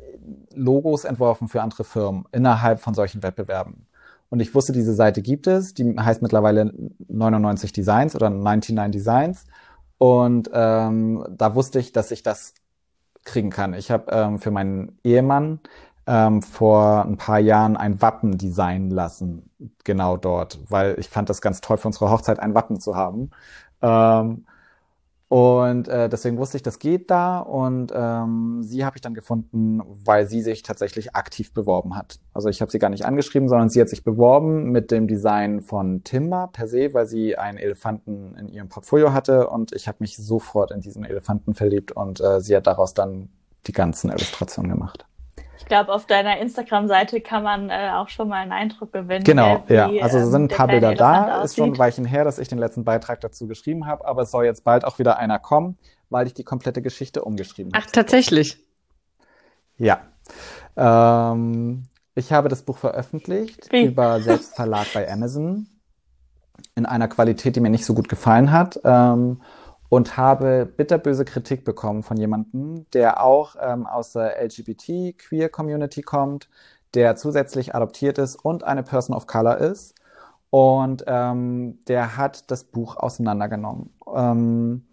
Logos entworfen für andere Firmen innerhalb von solchen Wettbewerben. Und ich wusste, diese Seite gibt es. Die heißt mittlerweile 99 Designs oder 99 Designs. Und ähm, da wusste ich, dass ich das kriegen kann. Ich habe ähm, für meinen Ehemann ähm, vor ein paar Jahren ein Wappen designen lassen, genau dort, weil ich fand das ganz toll für unsere Hochzeit ein Wappen zu haben. Ähm, und äh, deswegen wusste ich, das geht da. Und ähm, sie habe ich dann gefunden, weil sie sich tatsächlich aktiv beworben hat. Also ich habe sie gar nicht angeschrieben, sondern sie hat sich beworben mit dem Design von Timber per se, weil sie einen Elefanten in ihrem Portfolio hatte. Und ich habe mich sofort in diesen Elefanten verliebt und äh, sie hat daraus dann die ganzen Illustrationen gemacht. Ich glaube, auf deiner Instagram-Seite kann man äh, auch schon mal einen Eindruck gewinnen. Genau, äh, ja. wie, Also es ähm, sind ein paar Bilder da. Elefant Ist schon ein aussieht. Weilchen her, dass ich den letzten Beitrag dazu geschrieben habe, aber es soll jetzt bald auch wieder einer kommen, weil ich die komplette Geschichte umgeschrieben habe. ach, tatsächlich. Ja. Ähm, ich habe das Buch veröffentlicht Wie? über Selbstverlag bei Amazon in einer Qualität, die mir nicht so gut gefallen hat. Ähm, und habe bitterböse Kritik bekommen von jemandem, der auch ähm, aus der LGBT-Queer-Community kommt, der zusätzlich adoptiert ist und eine Person of Color ist. Und ähm, der hat das Buch auseinandergenommen. Ähm,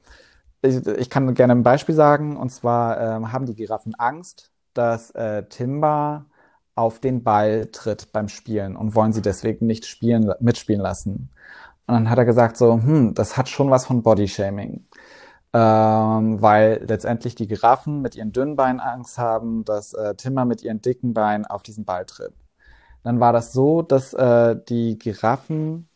ich, ich, kann gerne ein Beispiel sagen. Und zwar ähm, haben die Giraffen Angst, dass äh, Timba auf den Ball tritt beim Spielen und wollen sie deswegen nicht spielen, mitspielen lassen. Und dann hat er gesagt so, hm, das hat schon was von Bodyshaming. Ähm, weil letztendlich die Giraffen mit ihren dünnen Beinen Angst haben, dass äh, Timber mit ihren dicken Beinen auf diesen Ball tritt. Dann war das so, dass äh, die Giraffen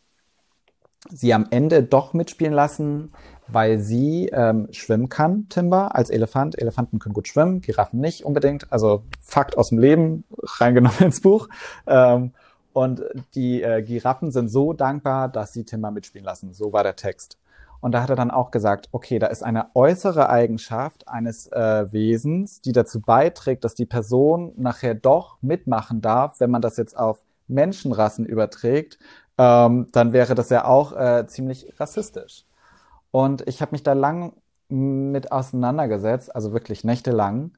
sie am Ende doch mitspielen lassen, weil sie ähm, schwimmen kann, Timber, als Elefant. Elefanten können gut schwimmen, Giraffen nicht unbedingt. Also Fakt aus dem Leben, reingenommen ins Buch. Ähm, und die äh, Giraffen sind so dankbar, dass sie Timber mitspielen lassen. So war der Text. Und da hat er dann auch gesagt, okay, da ist eine äußere Eigenschaft eines äh, Wesens, die dazu beiträgt, dass die Person nachher doch mitmachen darf, wenn man das jetzt auf Menschenrassen überträgt, ähm, dann wäre das ja auch äh, ziemlich rassistisch. Und ich habe mich da lang mit auseinandergesetzt, also wirklich nächtelang,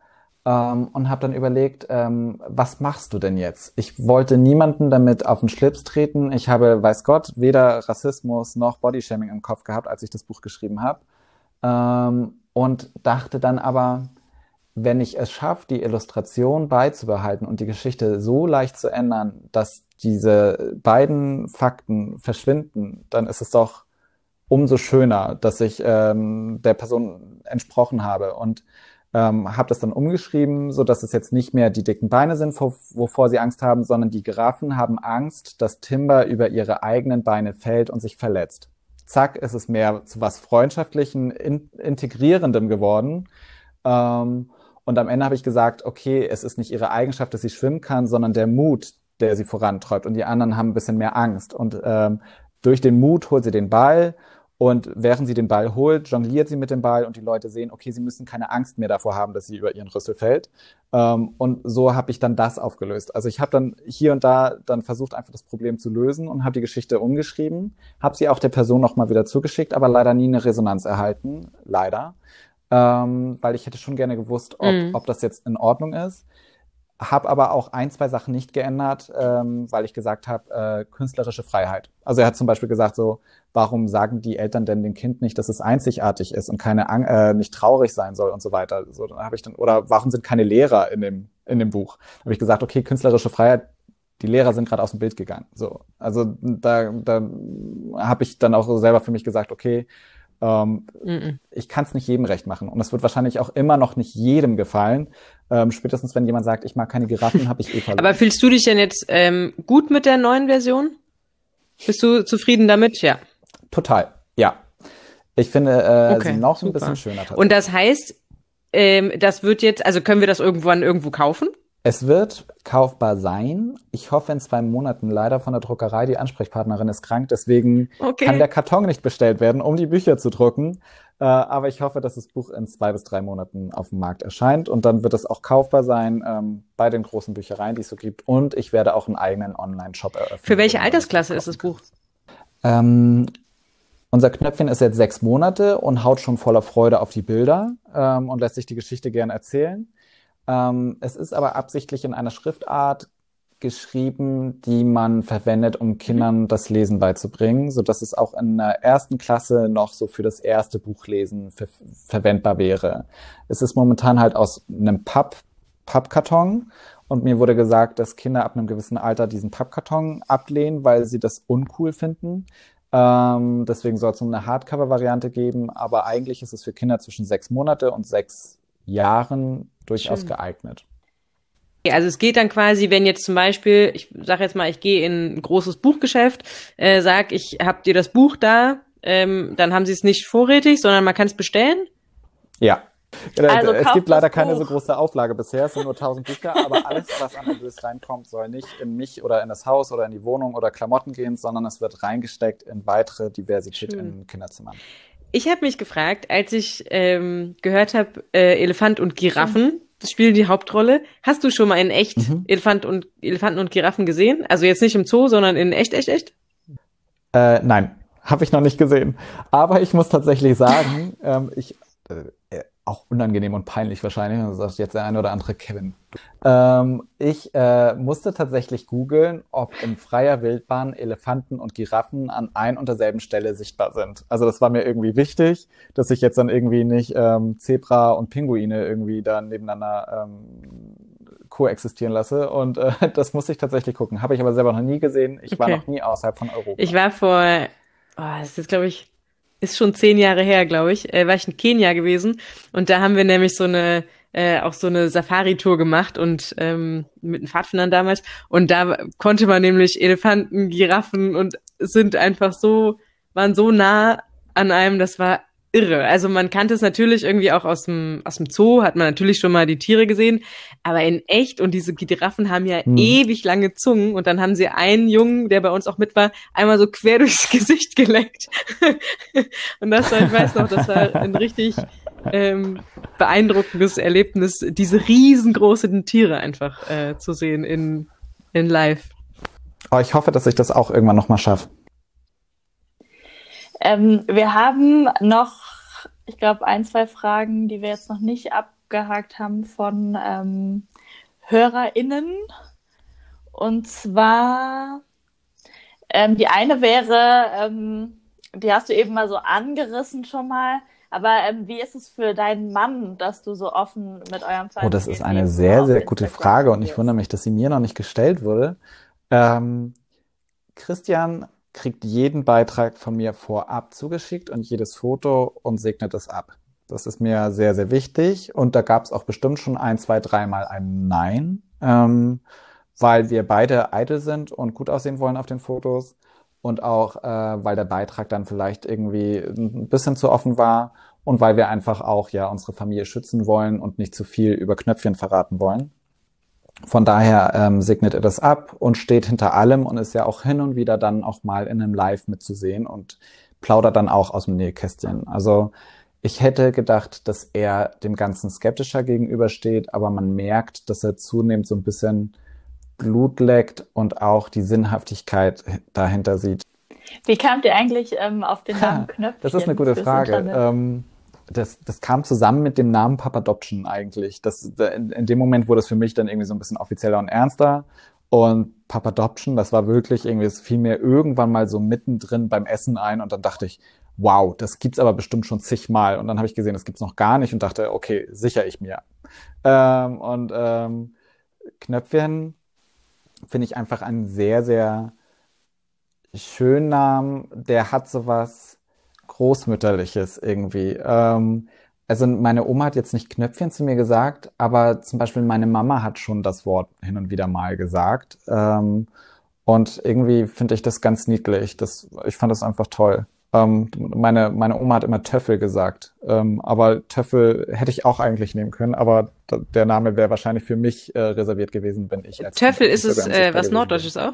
ähm, und habe dann überlegt, ähm, was machst du denn jetzt? Ich wollte niemanden damit auf den Schlips treten. Ich habe, weiß Gott, weder Rassismus noch Bodyshaming im Kopf gehabt, als ich das Buch geschrieben habe. Ähm, und dachte dann aber, wenn ich es schaffe, die Illustration beizubehalten und die Geschichte so leicht zu ändern, dass diese beiden Fakten verschwinden, dann ist es doch umso schöner, dass ich ähm, der Person entsprochen habe und ähm, habe das dann umgeschrieben, so dass es jetzt nicht mehr die dicken Beine sind, wovor sie Angst haben, sondern die Giraffen haben Angst, dass Timber über ihre eigenen Beine fällt und sich verletzt. Zack, ist es mehr zu was freundschaftlichen, in, integrierendem geworden. Ähm, und am Ende habe ich gesagt, okay, es ist nicht ihre Eigenschaft, dass sie schwimmen kann, sondern der Mut, der sie vorantreibt. Und die anderen haben ein bisschen mehr Angst. Und ähm, durch den Mut holt sie den Ball und während sie den Ball holt, jongliert sie mit dem Ball und die Leute sehen, okay, sie müssen keine Angst mehr davor haben, dass sie über ihren Rüssel fällt. Ähm, und so habe ich dann das aufgelöst. Also ich habe dann hier und da dann versucht, einfach das Problem zu lösen und habe die Geschichte umgeschrieben, habe sie auch der Person nochmal wieder zugeschickt, aber leider nie eine Resonanz erhalten, leider. Ähm, weil ich hätte schon gerne gewusst, ob, mm. ob das jetzt in Ordnung ist. Habe aber auch ein, zwei Sachen nicht geändert, ähm, weil ich gesagt habe, äh, künstlerische Freiheit. Also er hat zum Beispiel gesagt so, warum sagen die Eltern denn dem Kind nicht, dass es einzigartig ist und keine äh, nicht traurig sein soll und so weiter. So dann habe ich dann oder warum sind keine Lehrer in dem in dem Buch? Habe ich gesagt, okay, künstlerische Freiheit. Die Lehrer sind gerade aus dem Bild gegangen. So, also da da habe ich dann auch selber für mich gesagt, okay, ähm, mm -mm. Ich kann es nicht jedem recht machen. Und es wird wahrscheinlich auch immer noch nicht jedem gefallen. Ähm, spätestens wenn jemand sagt, ich mag keine Giraffen, habe ich eh verloren. Aber fühlst du dich denn jetzt ähm, gut mit der neuen Version? Bist du zufrieden damit? Ja. Total, ja. Ich finde äh, okay, sie noch super. ein bisschen schöner. Und das heißt, ähm, das wird jetzt, also können wir das irgendwann irgendwo kaufen? Es wird kaufbar sein. Ich hoffe in zwei Monaten leider von der Druckerei. Die Ansprechpartnerin ist krank, deswegen okay. kann der Karton nicht bestellt werden, um die Bücher zu drucken. Äh, aber ich hoffe, dass das Buch in zwei bis drei Monaten auf dem Markt erscheint und dann wird es auch kaufbar sein ähm, bei den großen Büchereien, die es so gibt. Und ich werde auch einen eigenen Online-Shop eröffnen. Für welche Altersklasse ist das Buch? Ähm, unser Knöpfchen ist jetzt sechs Monate und haut schon voller Freude auf die Bilder ähm, und lässt sich die Geschichte gern erzählen. Ähm, es ist aber absichtlich in einer Schriftart geschrieben, die man verwendet, um Kindern das Lesen beizubringen, so dass es auch in der ersten Klasse noch so für das erste Buchlesen ver verwendbar wäre. Es ist momentan halt aus einem Papp Pappkarton und mir wurde gesagt, dass Kinder ab einem gewissen Alter diesen Pappkarton ablehnen, weil sie das uncool finden. Ähm, deswegen soll es eine Hardcover-Variante geben, aber eigentlich ist es für Kinder zwischen sechs Monate und sechs Jahren durchaus Schön. geeignet. Also es geht dann quasi, wenn jetzt zum Beispiel, ich sage jetzt mal, ich gehe in ein großes Buchgeschäft, äh, sag, ich habt ihr das Buch da, ähm, dann haben sie es nicht vorrätig, sondern man kann es bestellen. Ja. Äh, also es gibt leider keine so große Auflage bisher, es sind nur 1000 Bücher, aber alles, was an Erlös reinkommt, soll nicht in mich oder in das Haus oder in die Wohnung oder Klamotten gehen, sondern es wird reingesteckt in weitere Diversität Schön. in Kinderzimmern. Ich habe mich gefragt, als ich ähm, gehört habe, äh, Elefant und Giraffen, das spielen die Hauptrolle. Hast du schon mal in echt mhm. Elefant und, Elefanten und Giraffen gesehen? Also jetzt nicht im Zoo, sondern in echt, echt, echt? Äh, nein, habe ich noch nicht gesehen. Aber ich muss tatsächlich sagen, ähm, ich äh, auch unangenehm und peinlich wahrscheinlich. Das sagt jetzt der eine oder andere Kevin. Ähm, ich äh, musste tatsächlich googeln, ob in freier Wildbahn Elefanten und Giraffen an ein und derselben Stelle sichtbar sind. Also das war mir irgendwie wichtig, dass ich jetzt dann irgendwie nicht ähm, Zebra und Pinguine irgendwie da nebeneinander ähm, koexistieren lasse. Und äh, das musste ich tatsächlich gucken. Habe ich aber selber noch nie gesehen. Ich okay. war noch nie außerhalb von Europa. Ich war vor, oh, das ist glaube ich, ist schon zehn Jahre her, glaube ich, äh, war ich in Kenia gewesen. Und da haben wir nämlich so eine äh, auch so eine Safari-Tour gemacht und ähm, mit den Pfadfindern damals. Und da konnte man nämlich Elefanten, Giraffen und sind einfach so, waren so nah an einem, das war irre. Also man kannte es natürlich irgendwie auch aus dem, aus dem Zoo, hat man natürlich schon mal die Tiere gesehen, aber in echt und diese Giraffen haben ja hm. ewig lange Zungen und dann haben sie einen Jungen, der bei uns auch mit war, einmal so quer durchs Gesicht geleckt. und das war, ich weiß noch, das war ein richtig ähm, beeindruckendes Erlebnis, diese riesengroßen Tiere einfach äh, zu sehen in, in live. Oh, ich hoffe, dass ich das auch irgendwann nochmal schaffe. Ähm, wir haben noch, ich glaube, ein, zwei Fragen, die wir jetzt noch nicht abgehakt haben von ähm, HörerInnen. Und zwar, ähm, die eine wäre, ähm, die hast du eben mal so angerissen schon mal. Aber ähm, wie ist es für deinen Mann, dass du so offen mit eurem Vater Oh, das ist eine sehr, sehr gute Frage und ich wundere mich, dass sie mir noch nicht gestellt wurde. Ähm, Christian kriegt jeden Beitrag von mir vorab zugeschickt und jedes Foto und segnet es ab. Das ist mir sehr, sehr wichtig. Und da gab es auch bestimmt schon ein, zwei, dreimal ein Nein, ähm, weil wir beide eitel sind und gut aussehen wollen auf den Fotos. Und auch, äh, weil der Beitrag dann vielleicht irgendwie ein bisschen zu offen war und weil wir einfach auch ja unsere Familie schützen wollen und nicht zu viel über Knöpfchen verraten wollen. Von daher ähm, segnet er das ab und steht hinter allem und ist ja auch hin und wieder dann auch mal in einem Live mitzusehen und plaudert dann auch aus dem Nähkästchen. Also ich hätte gedacht, dass er dem Ganzen skeptischer gegenübersteht, aber man merkt, dass er zunehmend so ein bisschen Blut leckt und auch die Sinnhaftigkeit dahinter sieht. Wie kamt ihr eigentlich ähm, auf den Namen Knöpfchen? Das ist eine gute Frage. Ähm, das, das kam zusammen mit dem Namen Papa Adoption eigentlich. Das, in, in dem Moment wurde es für mich dann irgendwie so ein bisschen offizieller und ernster. Und Papa Adoption, das war wirklich irgendwie, es fiel mir irgendwann mal so mittendrin beim Essen ein und dann dachte ich, wow, das gibt's aber bestimmt schon zigmal. Und dann habe ich gesehen, das gibt's noch gar nicht und dachte, okay, sicher ich mir. Ähm, und ähm, Knöpfchen finde ich einfach einen sehr, sehr schönen Namen. Der hat sowas, Großmütterliches irgendwie. Ähm, also meine Oma hat jetzt nicht Knöpfchen zu mir gesagt, aber zum Beispiel meine Mama hat schon das Wort hin und wieder mal gesagt. Ähm, und irgendwie finde ich das ganz niedlich. Das, ich fand das einfach toll. Ähm, meine, meine Oma hat immer Töffel gesagt. Ähm, aber Töffel hätte ich auch eigentlich nehmen können, aber der Name wäre wahrscheinlich für mich äh, reserviert gewesen, wenn ich als Töffel ist es äh, was Norddeutsches auch?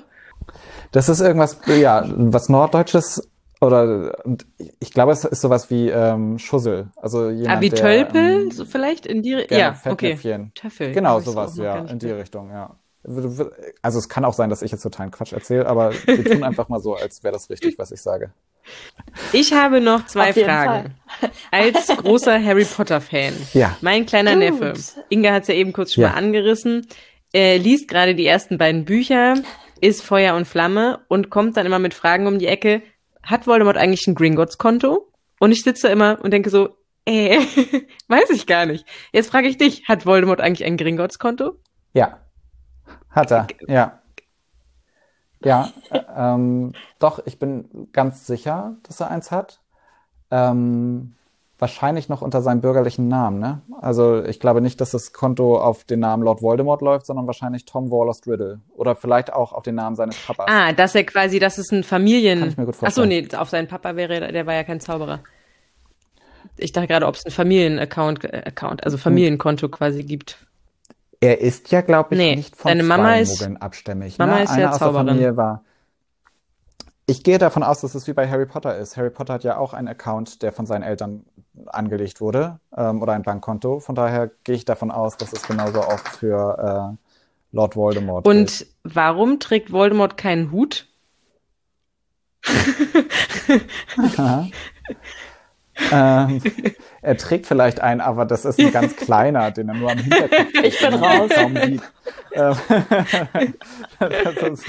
Das ist irgendwas, ja, was Norddeutsches oder und ich glaube, es ist sowas wie ähm, Schussel. Also jemand, ah, wie der, Tölpel ähm, so vielleicht in die Richtung. Ja, okay. Töffel. Genau, sowas, ja, in die Richtung, ja. Also es kann auch sein, dass ich jetzt totalen Quatsch erzähle, aber wir tun einfach mal so, als wäre das richtig, was ich sage. Ich habe noch zwei Fragen. Als großer Harry Potter Fan. Ja. Mein kleiner Gut. Neffe. Inga hat es ja eben kurz schon ja. mal angerissen. Er liest gerade die ersten beiden Bücher, ist Feuer und Flamme und kommt dann immer mit Fragen um die Ecke hat Voldemort eigentlich ein Gringotts-Konto? Und ich sitze da immer und denke so, äh, weiß ich gar nicht. Jetzt frage ich dich, hat Voldemort eigentlich ein Gringotts-Konto? Ja. Hat er, ja. Ja, äh, ähm, doch, ich bin ganz sicher, dass er eins hat. Ähm, wahrscheinlich noch unter seinem bürgerlichen Namen, ne? Also ich glaube nicht, dass das Konto auf den Namen Lord Voldemort läuft, sondern wahrscheinlich Tom Wallace Riddle. Oder vielleicht auch auf den Namen seines Papas. Ah, dass er quasi, das ist ein Familien... Kann ich mir gut vorstellen. Ach so, nee, auf seinen Papa wäre, der war ja kein Zauberer. Ich dachte gerade, ob es ein Familienaccount, Account, also Familienkonto quasi gibt. Er ist ja, glaube ich, nee, nicht von deine Mama ist, abstämmig. Mama ne? ist Einer ja Zauberin. aus der Familie war ich gehe davon aus, dass es wie bei Harry Potter ist. Harry Potter hat ja auch einen Account, der von seinen Eltern angelegt wurde ähm, oder ein Bankkonto. Von daher gehe ich davon aus, dass es genauso auch für äh, Lord Voldemort Und gilt. warum trägt Voldemort keinen Hut? ähm, Er trägt vielleicht einen, aber das ist ein ganz kleiner, den er nur am Hinterkopf trägt. Ich bin raus. Sieht. Ähm, das, ist,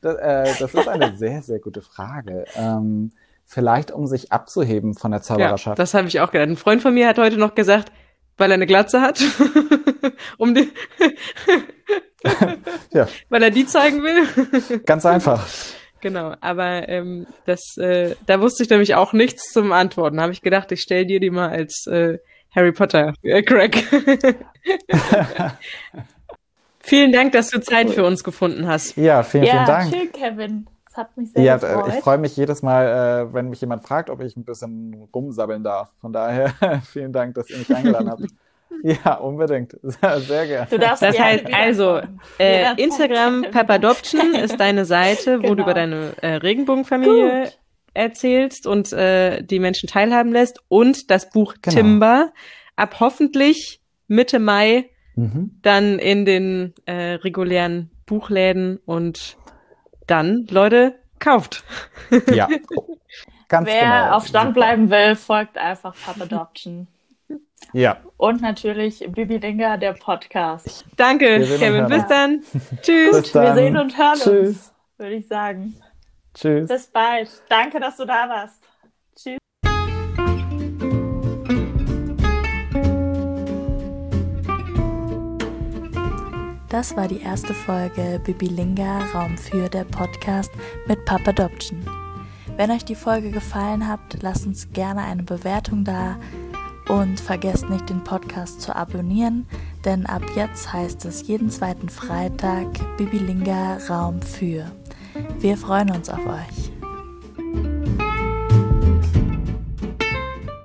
das, äh, das ist eine sehr, sehr gute Frage. Ähm, vielleicht um sich abzuheben von der Ja, Zaubererschaft. das habe ich auch gedacht. Ein Freund von mir hat heute noch gesagt, weil er eine Glatze hat, um die, ja, weil er die zeigen will. ganz einfach. genau, aber ähm, das, äh, da wusste ich nämlich auch nichts zum Antworten. Habe ich gedacht, ich stell dir die mal als äh, Harry Potter äh, Crack. Vielen Dank, dass du Zeit für uns gefunden hast. Ja, vielen, Ja, vielen Dank. schön, Kevin. Hat mich sehr Ja, gefreut. äh, ich freue mich jedes Mal, äh, wenn mich jemand fragt, ob ich ein bisschen rumsabbeln darf. Von daher, vielen Dank, dass ihr mich eingeladen habt. Ja, unbedingt. Sehr, sehr gerne. Du darfst Das gerne heißt also, äh. Instagram Papadoption ist deine Seite, wo du Genau. über deine äh, Regenbogenfamilie Gut. erzählst und äh, die Menschen teilhaben lässt und das Buch Genau. Timber ab hoffentlich Mitte Mai Mhm. dann in den äh, regulären Buchläden und dann, Leute, kauft. Ja, ganz Wer genau. auf Stand bleiben will, folgt einfach Pub Adoption. Ja, Und natürlich Bibi Dinger, der Podcast. Danke, Kevin. Bis dann. Tschüss. Bis dann. Wir sehen und hören Tschüss. uns, würde ich sagen. tschüss. Bis bald. Danke, dass du da warst. Das war die erste Folge Bibilinga Raum für der Podcast mit Papa Adoption. Wenn euch die Folge gefallen hat, lasst uns gerne eine Bewertung da und vergesst nicht den Podcast zu abonnieren, denn ab jetzt heißt es jeden zweiten Freitag Bibilinga Raum für. Wir freuen uns auf euch.